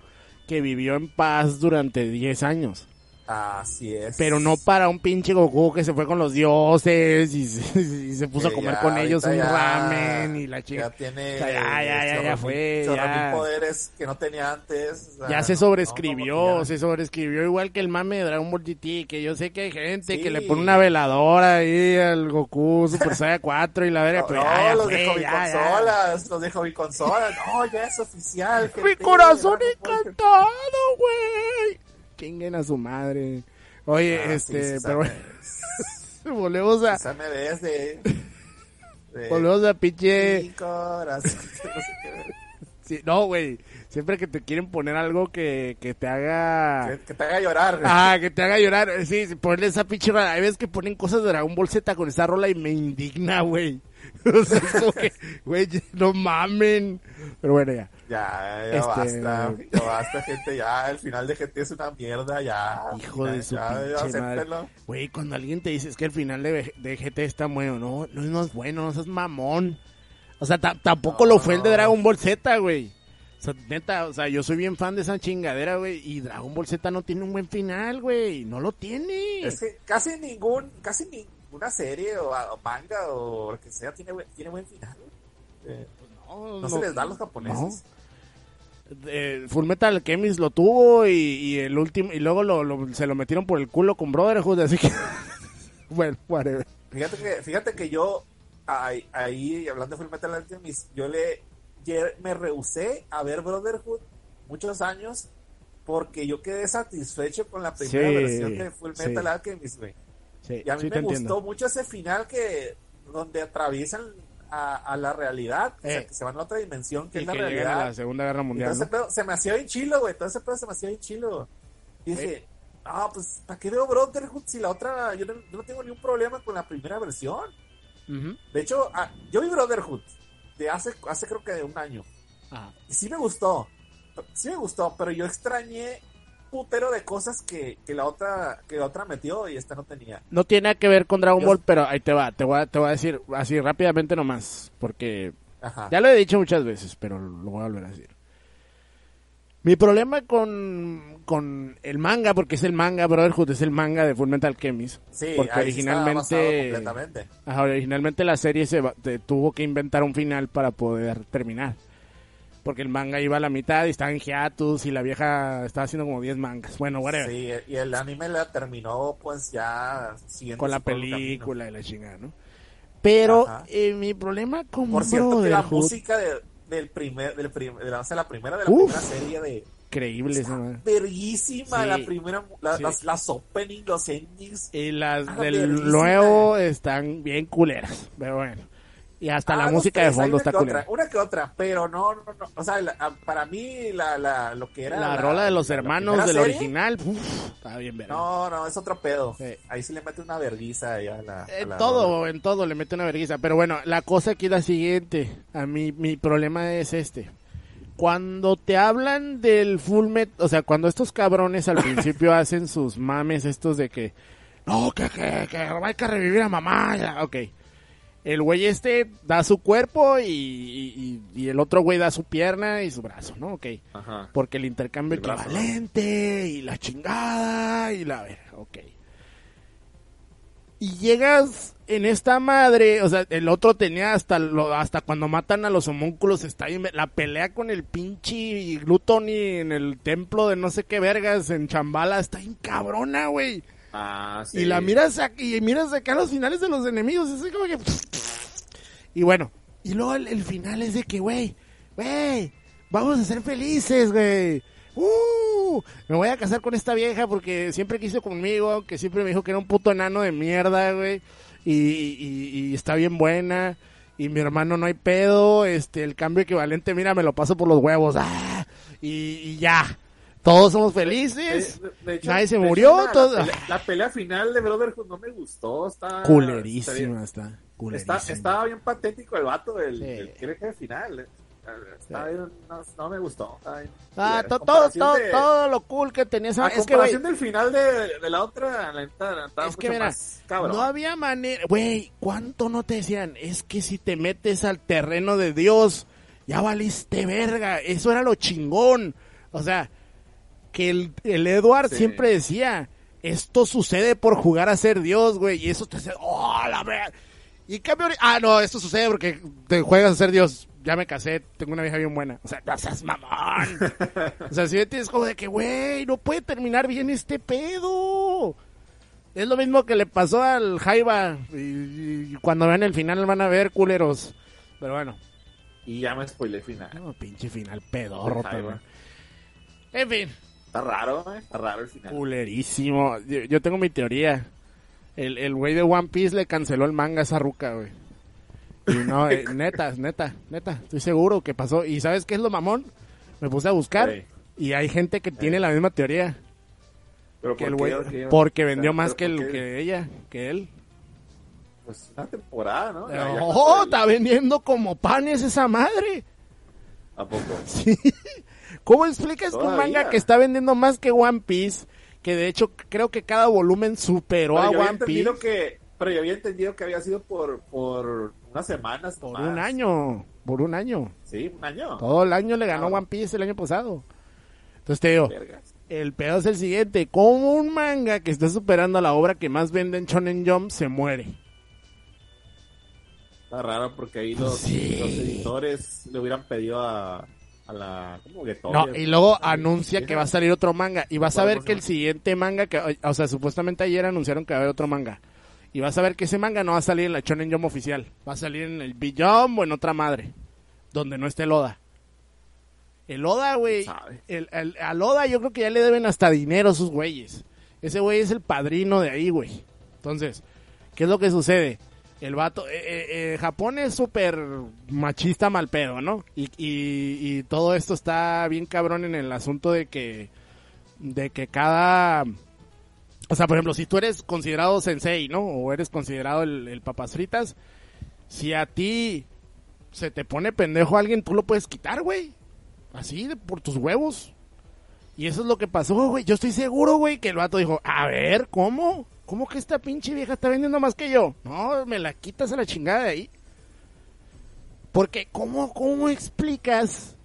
que vivió en paz durante 10 años. Así es. Pero no para un pinche Goku que se fue con los dioses y se, puso a comer con ellos un ramen y la chica. Ya tiene. ya, ya, ya, ya, fue. Ya. poderes que no tenía antes. ya se sobreescribió, se sobreescribió igual que el mame de Dragon Ball GT. Que yo sé que hay gente que le pone una veladora ahí al Goku Super Saiyan 4 y la verga. No, no los dejo mi consola, los dejo mi consola. No, ya es oficial. Mi corazón encantado, güey chinguen a su madre. Oye, ah, este, pero volvemos a. de, volvemos a pinche. sí, no, güey. Siempre que te quieren poner algo que, que te haga... Que, te haga llorar. Ah, que te haga llorar. Sí, ponerle esa pinche... Hay veces que ponen cosas de Dragon Ball Z con esa rola y me indigna, güey. o sea, es como que, güey, no mamen. Pero bueno, ya. Ya, ya este, basta, ya basta, gente, ya, el final de GT es una mierda, ya. Hijo de su pinche madre. Güey, cuando alguien te dice es que el final de, de GT está bueno, no, no, no es bueno, no seas mamón. O sea, tampoco lo fue el de Dragon Ball Z, güey. O sea, neta, o sea, yo soy bien fan de esa chingadera, güey, y Dragon Ball Z no tiene un buen final, güey, no lo tiene. Es que casi ningún, casi ninguna serie o, manga o lo que sea tiene, tiene buen final. Eh, pues no, no, se les da a los japoneses. Full Metal Alchemist lo tuvo y, el último y luego lo, se lo metieron por el culo con Brotherhood, así que bueno, whatever. Fíjate que fíjate que yo ahí, ahí hablando de Full Metal Alchemist, yo le me rehusé a ver Brotherhood muchos años porque yo quedé satisfecho con la primera versión de Full Metal Alchemist, güey. y a mí me gustó mucho ese final que donde atraviesan a, la realidad, o sea, eh. que se van a otra dimensión que es la realidad. A la Segunda Guerra Mundial. Entonces, se me hacía bien chilo, güey. Todo ese pedo se me hacía bien chilo. Y dije, eh. ah, pues, ¿para qué veo Brotherhood si la otra, yo no, tengo ningún problema con la primera versión? De hecho, ah, yo vi Brotherhood de hace, hace creo que de un año. Y sí me gustó. Sí me gustó, pero yo extrañé putero de cosas que, que la otra que la otra metió y esta no tenía. No tiene que ver con Dragon Ball, pero ahí te va, te voy a, te voy a decir así rápidamente nomás, porque ya lo he dicho muchas veces, pero lo voy a volver a decir. Mi problema con, con el manga, porque es el manga Brotherhood, es el manga de Fullmetal Alchemist. Sí, porque originalmente, originalmente la serie se tuvo que inventar un final para poder terminar. Porque el manga iba a la mitad y estaba en hiatus y la vieja estaba haciendo como 10 mangas. Bueno, whatever. Sí, y el anime la terminó pues ya siguiendo con la película y la chingada, ¿no? Pero eh, mi problema con Por cierto que la música del primer, del de la, primera de la primera serie de increíble esa verguísima la primera las, las openings los endings. Y las ah, del nuevo están bien culeras pero bueno y hasta la ah, música de fondo está culera. Una que otra, pero no, no, no. O sea, ah, para mí, la, la, lo que era. La, rola de los hermanos del original, estaba bien verga. No, no, es otro pedo. Ahí sí le mete una verguiza ya la. En todo, en todo le mete una verguiza. Pero bueno, la cosa aquí es la siguiente. A mí, mi problema es este. Cuando te hablan del full metal, o sea, cuando estos cabrones al principio hacen sus mames estos de que. No, que, que, que hay que revivir a mamá, ya, ok el güey este da su cuerpo y, el otro güey da su pierna y su brazo, ¿no? Ok. Ajá. Porque el intercambio equivalente y la chingada y la ver, ok. Y llegas en esta madre, o sea, el otro tenía hasta lo, hasta cuando matan a los homúnculos, está ahí, la pelea con el pinche Glutoni en el templo de no sé qué vergas en Chambala, está cabrona, güey. Ah, y la miras aquí, y miras acá los finales de los enemigos, es como que... Y bueno, y luego el, final es de que, güey, güey, vamos a ser felices, güey. Uh, me voy a casar con esta vieja porque siempre quiso conmigo, que siempre me dijo que era un puto enano de mierda, güey. Y, está bien buena. Y mi hermano no hay pedo. Este, el cambio equivalente, mira, me lo paso por los huevos. Ah, y ya. Todos somos felices. Nadie se murió. la, pelea, final de Brotherhood no me gustó. Está, Culerísima está. Está, estaba bien patético el vato del, sí. final. Está bien, no, me gustó. Ah, todo, todo, todo, lo cool que tenía esa. es comparación que, del final de, de, la otra, la estaba es que, mira, No había manera. Güey, ¿cuánto no te decían? Es que si te metes al terreno de Dios, ya valiste verga. Eso era lo chingón. O sea, que el, el Edward siempre decía, esto sucede por jugar a ser Dios, güey, y eso te hace, oh, la verdad. Y cambio, ah, no, esto sucede porque te juegas a ser Dios. Ya me casé, tengo una vieja bien buena. O sea, no seas mamón. o sea, si tienes como de que, güey, no puede terminar bien este pedo. Es lo mismo que le pasó al Jaiba. Y, cuando vean el final van a ver culeros. Pero bueno. Y ya me spoilé el final. No, pinche final pedorro. En fin, Está raro, ¿eh? Está raro el final. Culerísimo. Yo, tengo mi teoría. El, el güey de One Piece le canceló el manga a esa ruca, güey. Y no, eh, neta, neta, neta. Estoy seguro que pasó. ¿Y sabes qué es lo mamón? Me puse a buscar y hay gente que tiene la misma teoría. ¿Pero que el güey, porque vendió más que, el, que ella, que él. Pues una temporada, ¿no? oh, está vendiendo como panes esa madre. ¿A poco? Sí. ¿Cómo explicas que un manga que está vendiendo más que One Piece, que de hecho creo que cada volumen superó a One Piece? Que, pero yo había entendido que había sido por, por unas semanas. Por un año, por un año. Sí, un año. Todo el año le ganó One Piece el año pasado. Entonces te digo, el pedo es el siguiente, ¿cómo un manga que está superando a la obra que más vende en Shonen Jump se muere? Está raro porque ahí los editores le hubieran pedido a, la no y luego anuncia que va a salir otro manga y vas a ver que el siguiente manga que o sea supuestamente ayer anunciaron que va a haber otro manga y vas a ver que ese manga no va a salir en la Shonen Jump oficial va a salir en el Beyond o en otra madre donde no esté el Oda el Oda güey el, el, al Oda yo creo que ya le deben hasta dinero a sus güeyes. Ese güey es el padrino de ahí güey. Entonces qué es lo que sucede el vato, eh, eh, eh, Japón es súper machista mal pedo, ¿no? Y, y, todo esto está bien cabrón en el asunto de que, de que cada, o sea, por ejemplo, si tú eres considerado sensei, ¿no? O eres considerado el, papas fritas, si a ti se te pone pendejo alguien, tú lo puedes quitar, güey. Así, por tus huevos. Y eso es lo que pasó, güey. Yo estoy seguro, güey, que el vato dijo, a ver, ¿cómo? ¿Cómo que esta pinche vieja está vendiendo más que yo? No, me la quitas a la chingada de ahí. Porque, ¿cómo, cómo explicas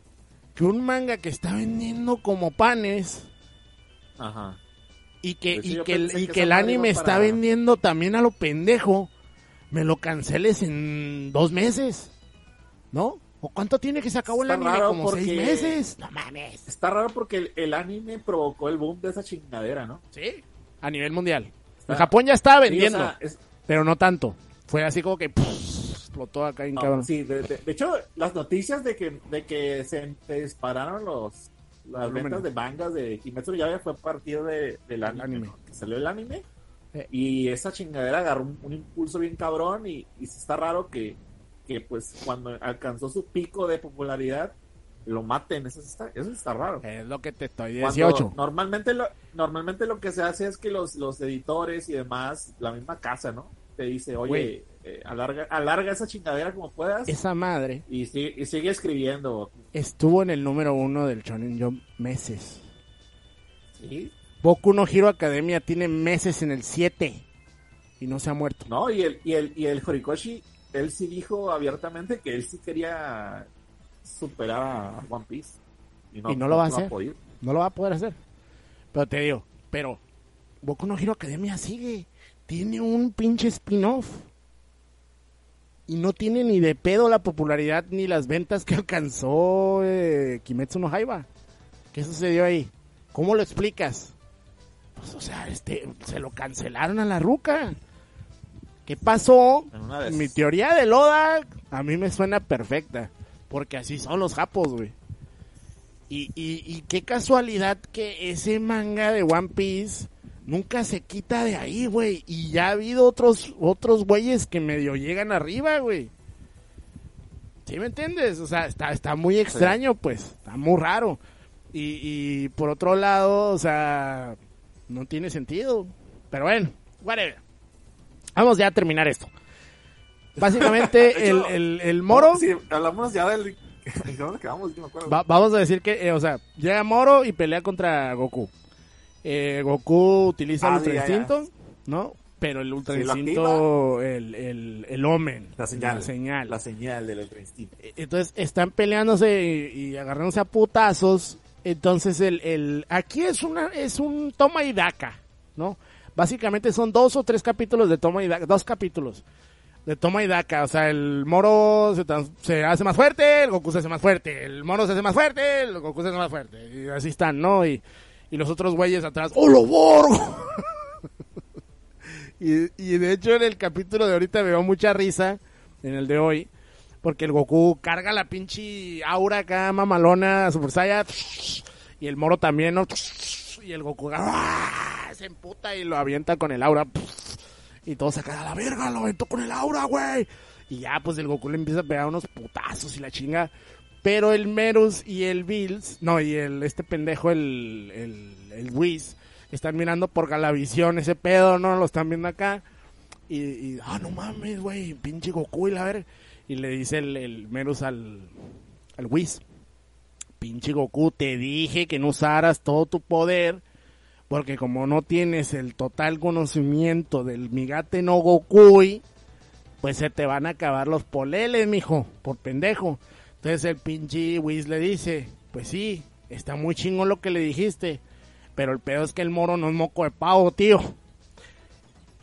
que un manga que está vendiendo como panes Ajá. y que, pues y que, el, y que el anime está vendiendo también a lo pendejo, me lo canceles en dos meses? ¿No? ¿O cuánto tiene que se acabó el anime? Como seis meses. No mames. Está raro porque el, anime provocó el boom de esa chingadera, ¿no? Sí, a nivel mundial. En Japón ya estaba vendiendo, pero no tanto. Fue así como que explotó acá en no, Sí, de, hecho, las noticias de que, de que se, dispararon los las ventas de mangas de Kimetsu ya fue a partir de, del anime. Que salió el anime. Eh. Y esa chingadera agarró un, impulso bien cabrón y, y está raro que que pues cuando alcanzó su pico de popularidad lo maten, eso está, eso está raro. Es lo que te estoy diciendo. Normalmente lo, normalmente lo que se hace es que los, los editores y demás, la misma casa, ¿no? Te dice, oye, eh, alarga, alarga esa chingadera como puedas. Esa madre. Y, sigue, y sigue escribiendo. Estuvo en el número uno del Shonen Jump meses. Sí. Boku no Hero Academia tiene meses en el 7 y no se ha muerto. No, y el, y el, y el Horikoshi él sí dijo abiertamente que él sí quería superar a One Piece. Y no, lo va a hacer. no lo va a poder hacer. Pero te digo, pero Boku no Hero Academia sigue. Tiene un pinche spin-off. Y no tiene ni de pedo la popularidad ni las ventas que alcanzó eh, Kimetsu no Haiba. ¿Qué sucedió ahí? ¿Cómo lo explicas? Pues, o sea, este, se lo cancelaron a la ruca. ¿Qué pasó? Mi teoría de Loda a mí me suena perfecta. Porque así son los japos, güey. Y, y, qué casualidad que ese manga de One Piece nunca se quita de ahí, güey. Y ya ha habido otros, otros güeyes que medio llegan arriba, güey. ¿Sí me entiendes? O sea, está, está muy extraño, pues. Está muy raro. Y, y por otro lado, o sea, no tiene sentido. Pero bueno, whatever. Vamos ya a terminar esto. Básicamente, el, el, Moro. Sí, hablamos ya del. vamos a decir que, eh, o sea, llega Moro y pelea contra Goku. Eh, Goku utiliza el ah, Ultra Instinto, ¿no? Pero el Ultra Instinto, el, el, el Omen. La señal. La señal. La señal del Ultra Instinto. E, entonces, están peleándose y, agarrándose a putazos. Entonces, el, el, aquí es una, es un toma y daca, ¿no? Básicamente son dos o tres capítulos de toma y daca, dos capítulos de toma y daca. O sea, el moro se, hace más fuerte, el Goku se hace más fuerte, el moro se hace más fuerte, el Goku se hace más fuerte. Y así están, ¿no? Y, y los otros güeyes atrás, ¡Oh, lo borgo! y, y de hecho en el capítulo de ahorita veo mucha risa, en el de hoy, porque el Goku carga la pinche aura acá mamalona, Super Saiyan, y el moro también, ¿no? Y el Goku, ¡ah! se emputa y lo avienta con el aura. Y todo se queda a la verga, lo aventó con el aura, güey. Y ya, pues el Goku le empieza a pegar unos putazos y la chinga. Pero el Merus y el Bills, no, y el este pendejo, el, el, el Whis, están mirando por Galavisión ese pedo, ¿no? Lo están viendo acá. Y, y ah, no mames, güey, pinche Goku y la verga. Y le dice el, el Merus al, al Whis, pinche Goku, te dije que no usaras todo tu poder porque como no tienes el total conocimiento del Migate no Gokui, pues se te van a acabar los poleles, mijo, por pendejo. Entonces el pinche Whis le dice, pues sí, está muy chingo lo que le dijiste, pero el pedo es que el moro no es moco de pavo, tío.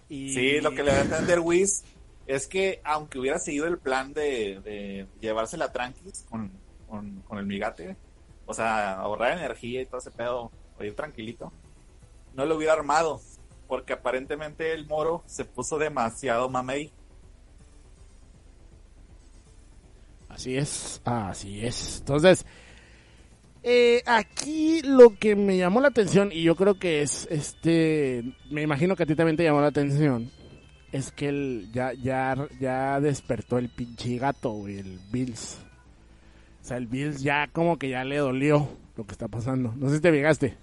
Y... Sí, lo que le va a entender Whis es que aunque hubiera seguido el plan de, de llevársela tranquis con, con, con el Migate, o sea, ahorrar energía y todo ese pedo, o ir tranquilito, no lo hubiera armado, porque aparentemente el moro se puso demasiado mamey. Así es, así es. Entonces, eh, aquí lo que me llamó la atención, y yo creo que es, este, me imagino que a ti también te llamó la atención, es que él ya, ya, ya despertó el pinche gato, el Bills. O sea, el Bills ya como que ya le dolió lo que está pasando. No sé si te fijaste,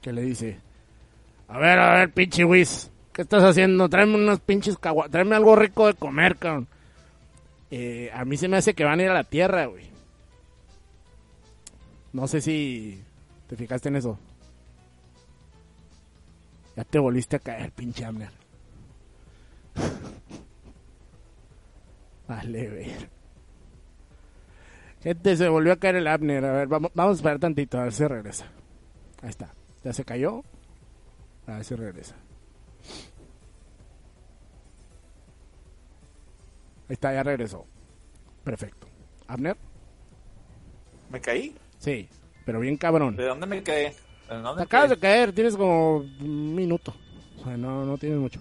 que le dice, a ver, a ver, pinche Whis. ¿Qué estás haciendo? Tráeme unos pinches caguas. Tráeme algo rico de comer, cabrón. Eh, a mí se me hace que van a ir a la tierra, güey. No sé si te fijaste en eso. Ya te volviste a caer, pinche Amner. vale, ver. Gente, se volvió a caer el Abner. A ver, vamos, vamos a esperar tantito, a ver si regresa. Ahí está. ¿Ya se cayó? A ver si regresa. Ahí está, ya regresó. Perfecto. Abner. ¿Me caí? Sí, pero bien cabrón. ¿De dónde me quedé? Te acabas de caer, tienes como un minuto. O sea, no, no tienes mucho.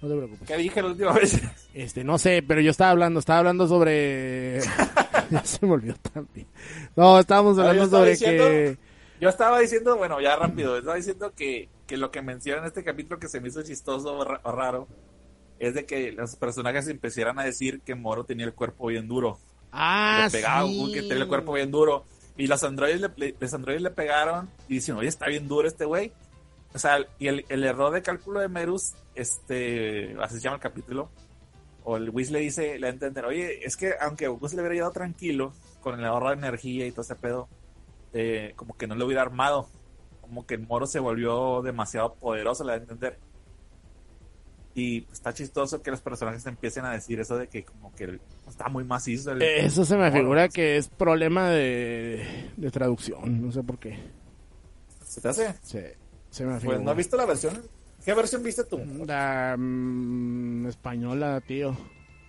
No te preocupes. ¿Qué dije la última vez? Este, no sé, pero yo estaba hablando, estaba hablando sobre... ya se me olvidó también. No, estábamos hablando sobre que... Yo estaba diciendo, bueno, ya rápido, estaba diciendo que, que lo que menciona en este capítulo que se me hizo chistoso o raro es de que los personajes empezaran a decir que Moro tenía el cuerpo bien duro. Ah, le pegaba sí. que tenía el cuerpo bien duro. Y los androides le, los androides le pegaron y dicen, oye, está bien duro este güey. O sea, y el, el, error de cálculo de Merus, este, así se llama el capítulo, o el Whis le dice, le entender, oye, es que aunque Goku se le hubiera llevado tranquilo, con el ahorro de energía y todo ese pedo, eh, como que no lo hubiera armado, como que el Moro se volvió demasiado poderoso, le da a entender. Y está chistoso que los personajes empiecen a decir eso de que como que está muy macizo. eso se me figura que es problema de, de traducción, no sé por qué. ¿Se te hace? Sí, se me figura. Pues no has visto la versión. ¿Qué versión viste tú? La mm, española, tío.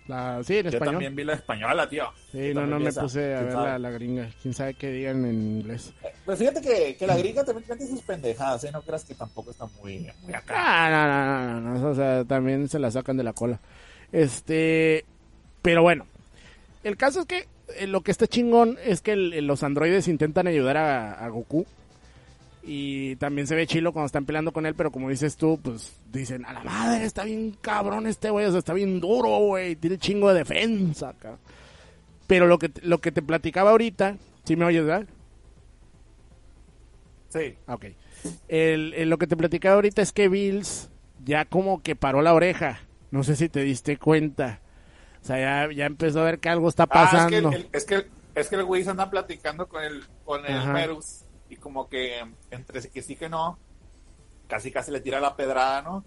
La, sí, en español. Yo también vi la española, tío. Sí, no, no me puse a ver la, la, gringa. Quién sabe qué digan en inglés. Eh, pues fíjate que, que la gringa también tiene sus pendejadas, ¿eh? No creas que tampoco está muy, muy acá. Ah, no, no, no, no, O sea, también se la sacan de la cola. Este. Pero bueno. El caso es que eh, lo que está chingón es que los androides intentan ayudar a, a Goku y también se ve chilo cuando están peleando con él, pero como dices tú, pues dicen, a la madre, está bien cabrón este güey, o sea, está bien duro, güey, tiene chingo de defensa acá. Pero lo que, lo que te platicaba ahorita, ¿sí me oyes, verdad? Sí. Ah, ok. El, lo que te platicaba ahorita es que Bills ya como que paró la oreja. No sé si te diste cuenta. O sea, ya, ya empezó a ver que algo está pasando. Ah, es, que el, es, que el, güey se anda platicando con el, con el Merus y como que entre que sí que no, casi casi le tira la pedrada, ¿no?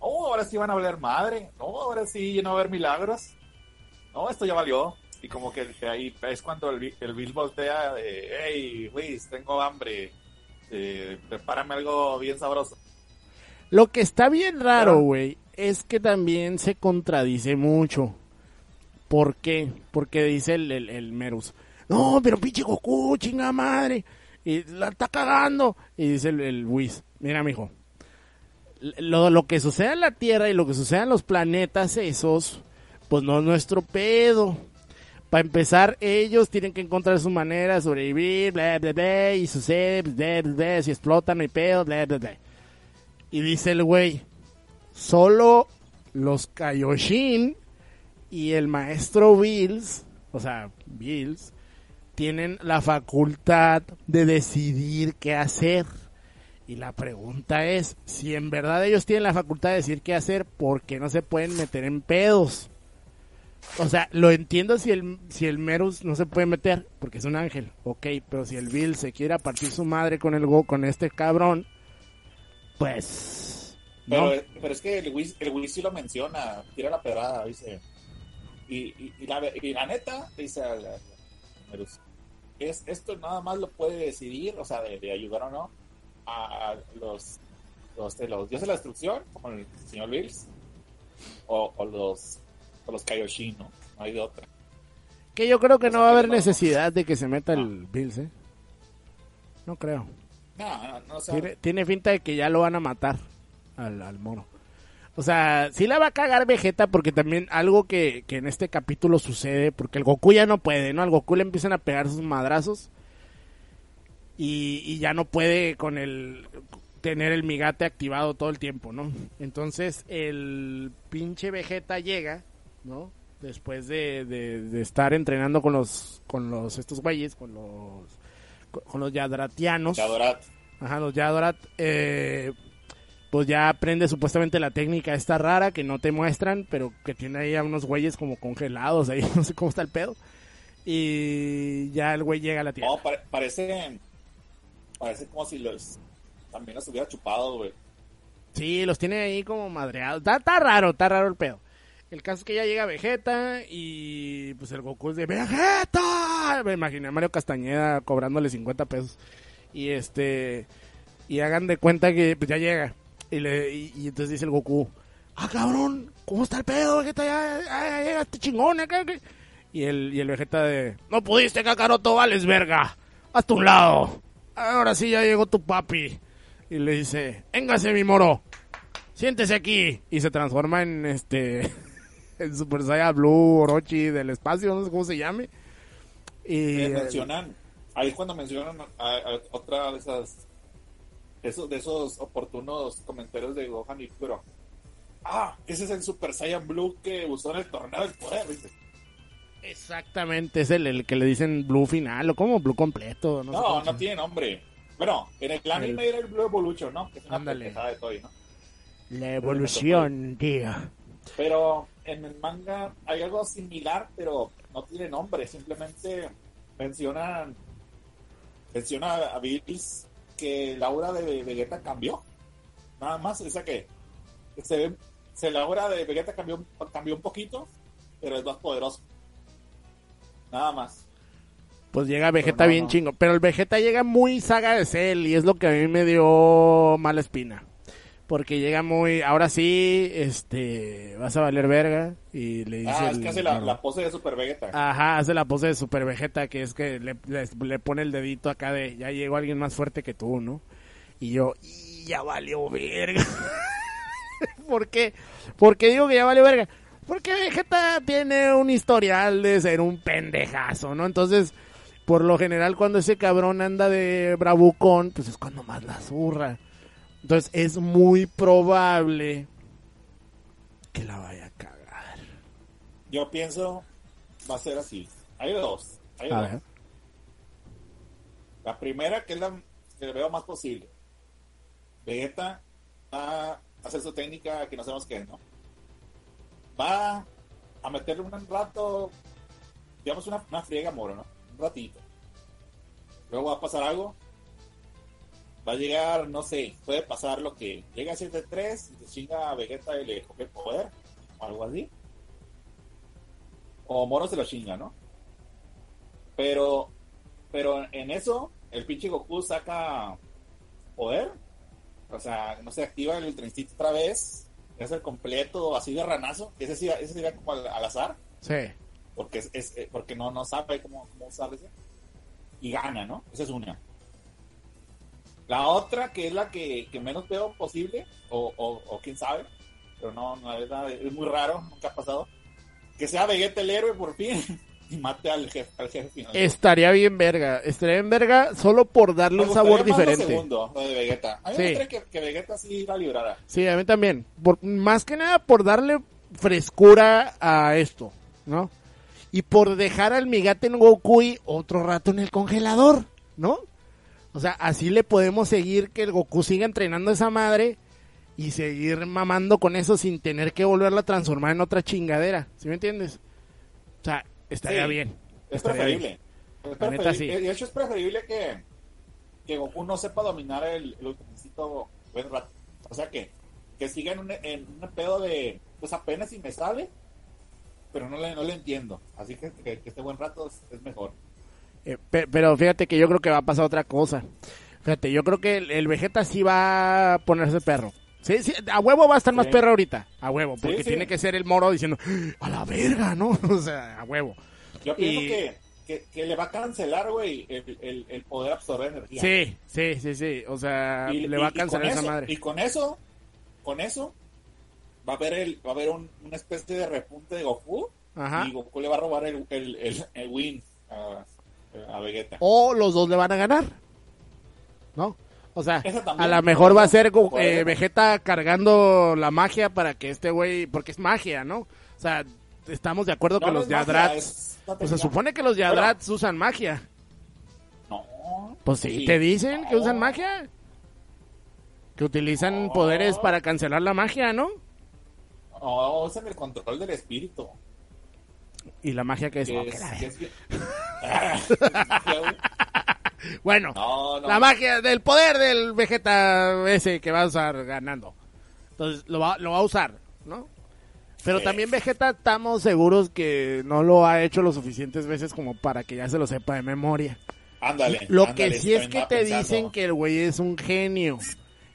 Oh, ahora sí van a hablar madre, no, ahora sí ya no va a haber milagros, no, esto ya valió. Y como que ahí es cuando el, el Bill voltea de, hey, Luis, tengo hambre, eh, prepárame algo bien sabroso. Lo que está bien raro, güey, es que también se contradice mucho. ¿Por qué? Porque dice el, el, el Merus, no, pero pinche Goku, chinga madre y la está cagando. Y dice el, el Whis, mira, mijo, lo, lo que sucede en la Tierra y lo que sucede en los planetas esos, pues no es nuestro pedo. Para empezar, ellos tienen que encontrar su manera de sobrevivir, y sucede, bla, bla, si explotan, no hay pedo. Y dice el güey, solo los Kaioshin y el maestro Bills, o sea, Bills, tienen la facultad de decidir qué hacer. Y la pregunta es, si en verdad ellos tienen la facultad de decir qué hacer, ¿por qué no se pueden meter en pedos? O sea, lo entiendo si el, si el Merus no se puede meter, porque es un ángel, ok, pero si el Bill se quiere partir su madre con el Go, con este cabrón, pues... Pero, pero es que el Whis, el sí lo menciona, tira la pedrada, dice. Y, y, la, y la, neta, dice es esto nada más lo puede decidir, o sea, de, ayudar o no a los, los, de los dioses de la destrucción, como el señor Bills, o, los, o los Kaioshin, ¿no? No hay de otra. Que yo creo que no va a haber necesidad de que se meta el Bills, ¿eh? No creo. No, no, tiene, tiene, finta de que ya lo van a matar al, al mono. O sea, sí la va a cagar Vegeta porque también algo que, que en este capítulo sucede, porque el Goku ya no puede, ¿no? Al Goku le empiezan a pegar sus madrazos y, y ya no puede con el tener el migate activado todo el tiempo, ¿no? Entonces el pinche Vegeta llega, ¿no? Después de, de, estar entrenando con los, con los, estos güeyes, con los, con los Yadratianos. Yadorat. Ajá, los Yadorat, eh, pues ya aprende supuestamente la técnica esta rara que no te muestran, pero que tiene ahí a unos güeyes como congelados ahí, no sé cómo está el pedo. Y ya el güey llega a la tierra. No, parece, parece como si los también los hubiera chupado, güey. Sí, los tiene ahí como madreados. Está, raro, está raro el pedo. El caso es que ya llega Vegeta y pues el Goku es de ¡Vegeta! Me imaginé a Mario Castañeda cobrándole 50 pesos. Y este... Y hagan de cuenta que pues ya llega. Y, le, y, entonces dice el Goku, ah, cabrón, ¿cómo está el pedo, Vegeta? Ya, ya, llegaste chingón acá. Y el, y el Vegeta de, no pudiste, Kakaroto, vales verga. hasta un lado. Ahora sí ya llegó tu papi. Y le dice, véngase mi moro, siéntese aquí. Y se transforma en este, en Super Saiyan Blue, Orochi del espacio, no sé cómo se llame. Y mencionan, ahí es cuando mencionan otra de esas, esos, de esos oportunos comentarios de Gohan y Kuro. Ah, ese es el Super Saiyan Blue que usó en el torneo del poder, dice. Exactamente, es el, que le dicen Blue final o como Blue completo. No, no, tiene nombre. Bueno, en el anime era el Blue Evolution, ¿no? Que es una Ándale. de Toy, ¿no? La evolución, tío. Pero en el manga hay algo similar, pero no tiene nombre. Simplemente mencionan menciona a Bills que la aura de Vegeta cambió. Nada más, esa que se ve, se la aura de Vegeta cambió, cambió un poquito, pero es más poderoso. Nada más. Pues llega Vegeta bien chingo. Pero el Vegeta llega muy saga de Cell y es lo que a mí me dio mala espina. Porque llega muy, ahora sí, este, vas a valer verga y le dice... Ah, es que hace la, pose de Super Vegeta. Ajá, hace la pose de Super Vegeta, que es que le, le, pone el dedito acá de, ya llegó alguien más fuerte que tú, ¿no? Y yo, y ya valió verga. ¿Por qué? Porque digo que ya valió verga. Porque Vegeta tiene un historial de ser un pendejazo, ¿no? Entonces, por lo general, cuando ese cabrón anda de bravucón, pues es cuando más la zurra. Entonces, es muy probable que la vaya a cagar. Yo pienso, va a ser así. Hay dos. Hay dos. La primera, que es la que veo más posible. Vegeta va a hacer su técnica que no sabemos qué ¿no? va a meterle un rato, digamos una, una friega moro, ¿no? Un ratito. Luego va a pasar algo. Va a llegar, no sé, puede pasar lo que llega a 7-3 y se chinga a Vegeta y le coge el poder, o algo así. O Moro se lo chinga, ¿no? Pero, pero en eso, el pinche Goku saca poder. O sea, no se activa el trencito otra vez es el completo así de ranazo, ese sí, ese sería como al, azar. Sí. Porque es, eh, porque no, no sabe cómo, cómo usar ese. Y gana, ¿no? Esa es una. La otra, que es la que, menos veo posible, o, o, quién sabe, pero no, no es, es muy raro, nunca ha pasado, que sea Vegeta el héroe por fin. y mate al jefe, al jefe final. Estaría bien verga, estaría bien verga solo por darle un sabor diferente. segundo, lo de Vegeta. A mí me que, que, Vegeta sí la librara. Sí, a mí también. Por, más que nada por darle frescura a esto, ¿no? Y por dejar al Migaten Goku otro rato en el congelador, ¿no? O sea, así le podemos seguir que el Goku siga entrenando a esa madre y seguir mamando con eso sin tener que volverla a transformar en otra chingadera, ¿sí me entiendes? O sea, estaría bien. Es preferible. Es preferible. De hecho, es preferible que, que Goku no sepa dominar el, el buen rato. O sea que, que siga en un, en un pedo de, pues apenas si me sale, pero no le, no le entiendo. Así que que, este buen rato es, mejor. Eh, pero fíjate que yo creo que va a pasar otra cosa. Fíjate, yo creo que el, Vegeta sí va a ponerse perro. Sí, sí, a huevo va a estar más perro ahorita. A huevo, porque tiene que ser el moro diciendo, a la verga, ¿no? o sea, a huevo. Yo pienso que, que, le va a cancelar, güey, el, el, poder absorber energía. Sí, sí, sí, sí. O sea, le va a cancelar esa madre. Y con eso, con eso, va a haber, el, va a haber una especie de repunte de Goku. Ajá. Y Goku le va a robar el, el, el win a, a Vegeta. O los dos le van a ganar. ¿No? O sea, a lo mejor va a ser eh, Vegeta cargando la magia para que este güey, porque es magia, ¿no? O sea, estamos de acuerdo que los Yadrats, pues se supone que los Yadrats usan magia. No. Pues sí, te dicen que usan magia. Que utilizan poderes para cancelar la magia, ¿no? No, usan el control del espíritu. ¿Y la magia que es? Bueno, la magia del poder del Vegeta ese que va a usar ganando. Entonces lo va, lo va a usar, ¿no? Pero también Vegeta estamos seguros que no lo ha hecho lo suficientes veces como para que ya se lo sepa de memoria. Ándale. Lo que sí es que te dicen que el güey es un genio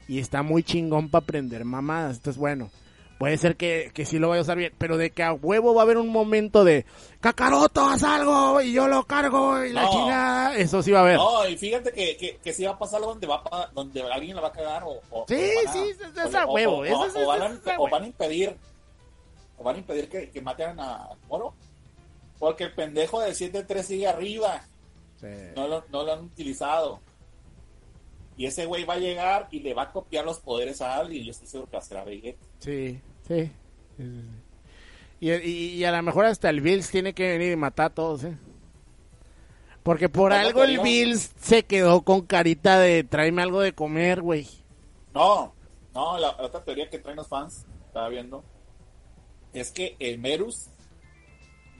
y está muy chingón para aprender mamadas. Entonces, bueno, puede ser que, que sí lo vaya a usar bien, pero de que a huevo va a haber un momento de Kakaroto, haz algo y yo lo cargo y la chingada, eso sí va a haber. No, y fíjate que, que, que sí va a pasar algo donde, va donde alguien la va a cagar o... o sí, sí, es a huevo. O, van a, impedir, o van a impedir que, que maten a Moro, porque el pendejo del 7-3 sigue arriba. No, lo, no lo han utilizado. Y ese güey va a llegar y le va a copiar los poderes a alguien. Y yo estoy seguro que va a Vegeta. Sí, sí. Y, y, a lo mejor hasta el Bills tiene que venir y matar a todos, ¿eh? Porque por algo el Bills se quedó con carita de tráeme algo de comer, güey. No, no, la, otra teoría que traen los fans, estaba viendo, es que el Merus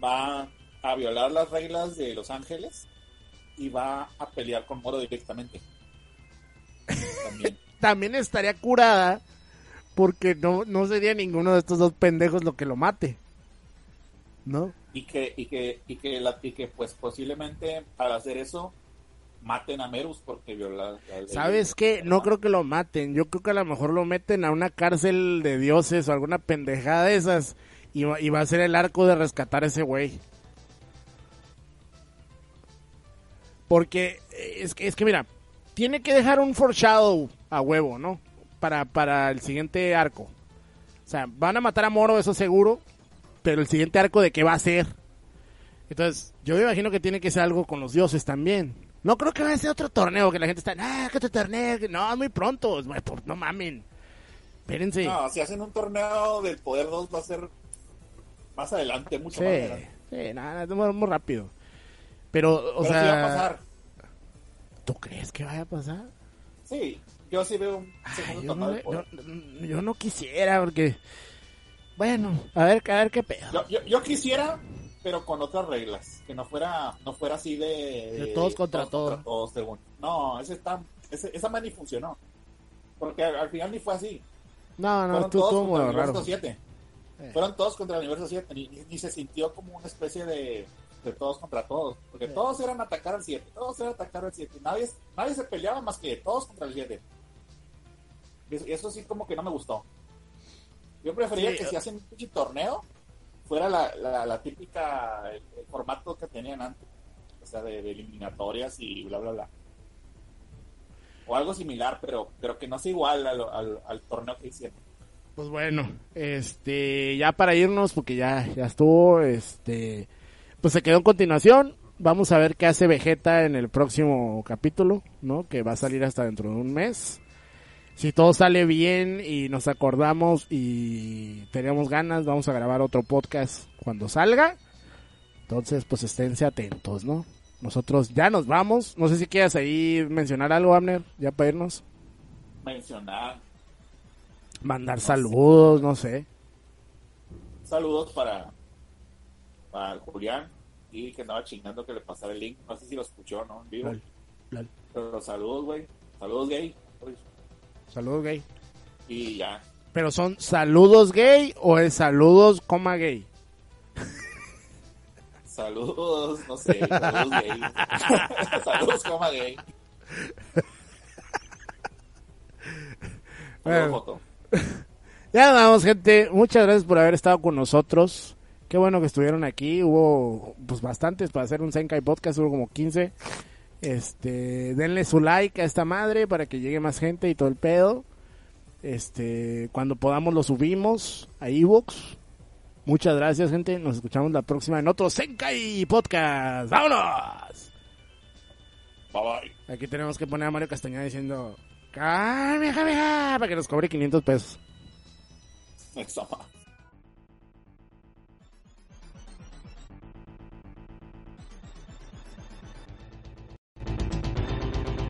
va a violar las reglas de Los Ángeles y va a pelear con Moro directamente. También. estaría curada porque no, no sería ninguno de estos dos pendejos lo que lo mate. ¿No? Y que, y que, y que, la, y que pues posiblemente al hacer eso maten a Merus porque viola. ¿Sabes qué? No creo que lo maten. Yo creo que a lo mejor lo meten a una cárcel de dioses o alguna pendejada de esas. Y va, y va a ser el arco de rescatar a ese güey. Porque es que, es que mira, tiene que dejar un foreshadow a huevo, ¿no? Para, para el siguiente arco. O sea, van a matar a Moro, eso seguro, pero el siguiente arco de qué va a ser. Entonces, yo me imagino que tiene que ser algo con los dioses también. No creo que vaya a ser otro torneo que la gente está, ah, que otro torneo, no, muy pronto, no mamen. Espérense. No, si hacen un torneo del Poder 2 va a ser más adelante, mucho más adelante. Sí, nada, muy, rápido. Pero, o sea... va a pasar. ¿Tú crees que vaya a pasar? Sí, yo sí veo un yo, no, yo, no quisiera porque... Bueno, a ver, a ver qué pedo. Yo, yo, quisiera, pero con otras reglas. Que no fuera no fuera así de... De, todos contra todos. No, ese está, ese, esa man ni funcionó. Porque al, final ni fue así. No, no, Fueron tú, todos contra el universo 7. Eh. Fueron todos contra el universo 7. ni se sintió como una especie de de todos contra todos, porque todos eran atacar al 7, todos eran atacar al 7, nadie, nadie se peleaba más que todos contra el 7. Y eso sí como que no me gustó. Yo prefería que si hacen un torneo, fuera la, la, típica, el, formato que tenían antes, o sea, de, eliminatorias y bla, bla, bla. O algo similar, pero, pero que no sea igual al, al, torneo que hicieron. Pues bueno, este, ya para irnos, porque ya, ya estuvo, este, pues se quedó en continuación. Vamos a ver qué hace Vegeta en el próximo capítulo, ¿no? Que va a salir hasta dentro de un mes. Si todo sale bien y nos acordamos y tenemos ganas, vamos a grabar otro podcast cuando salga. Entonces, pues esténse atentos, ¿no? Nosotros ya nos vamos. No sé si quieras ahí mencionar algo, Abner, ya para irnos. Mencionar. Mandar saludos, no sé. Saludos para al Julián y que andaba chingando que le pasara el link. No sé si lo escuchó, ¿no? En vivo. Pero saludos, güey. Saludos, gay. Saludos, gay. Y ya. ¿Pero son saludos gay o es saludos, coma gay? Saludos, no sé, saludos gay. saludos, coma gay. Bueno, ya vamos, gente. Muchas gracias por haber estado con nosotros. Qué bueno que estuvieron aquí. Hubo pues bastantes para hacer un Senkai podcast, hubo como 15. Este, denle su like a esta madre para que llegue más gente y todo el pedo. Este, cuando podamos lo subimos a ebooks. Muchas gracias, gente. Nos escuchamos la próxima en otro Senkai podcast. ¡Vámonos! Bye bye. Aquí tenemos que poner a Mario Castañeda diciendo, para que nos cobre 500 pesos.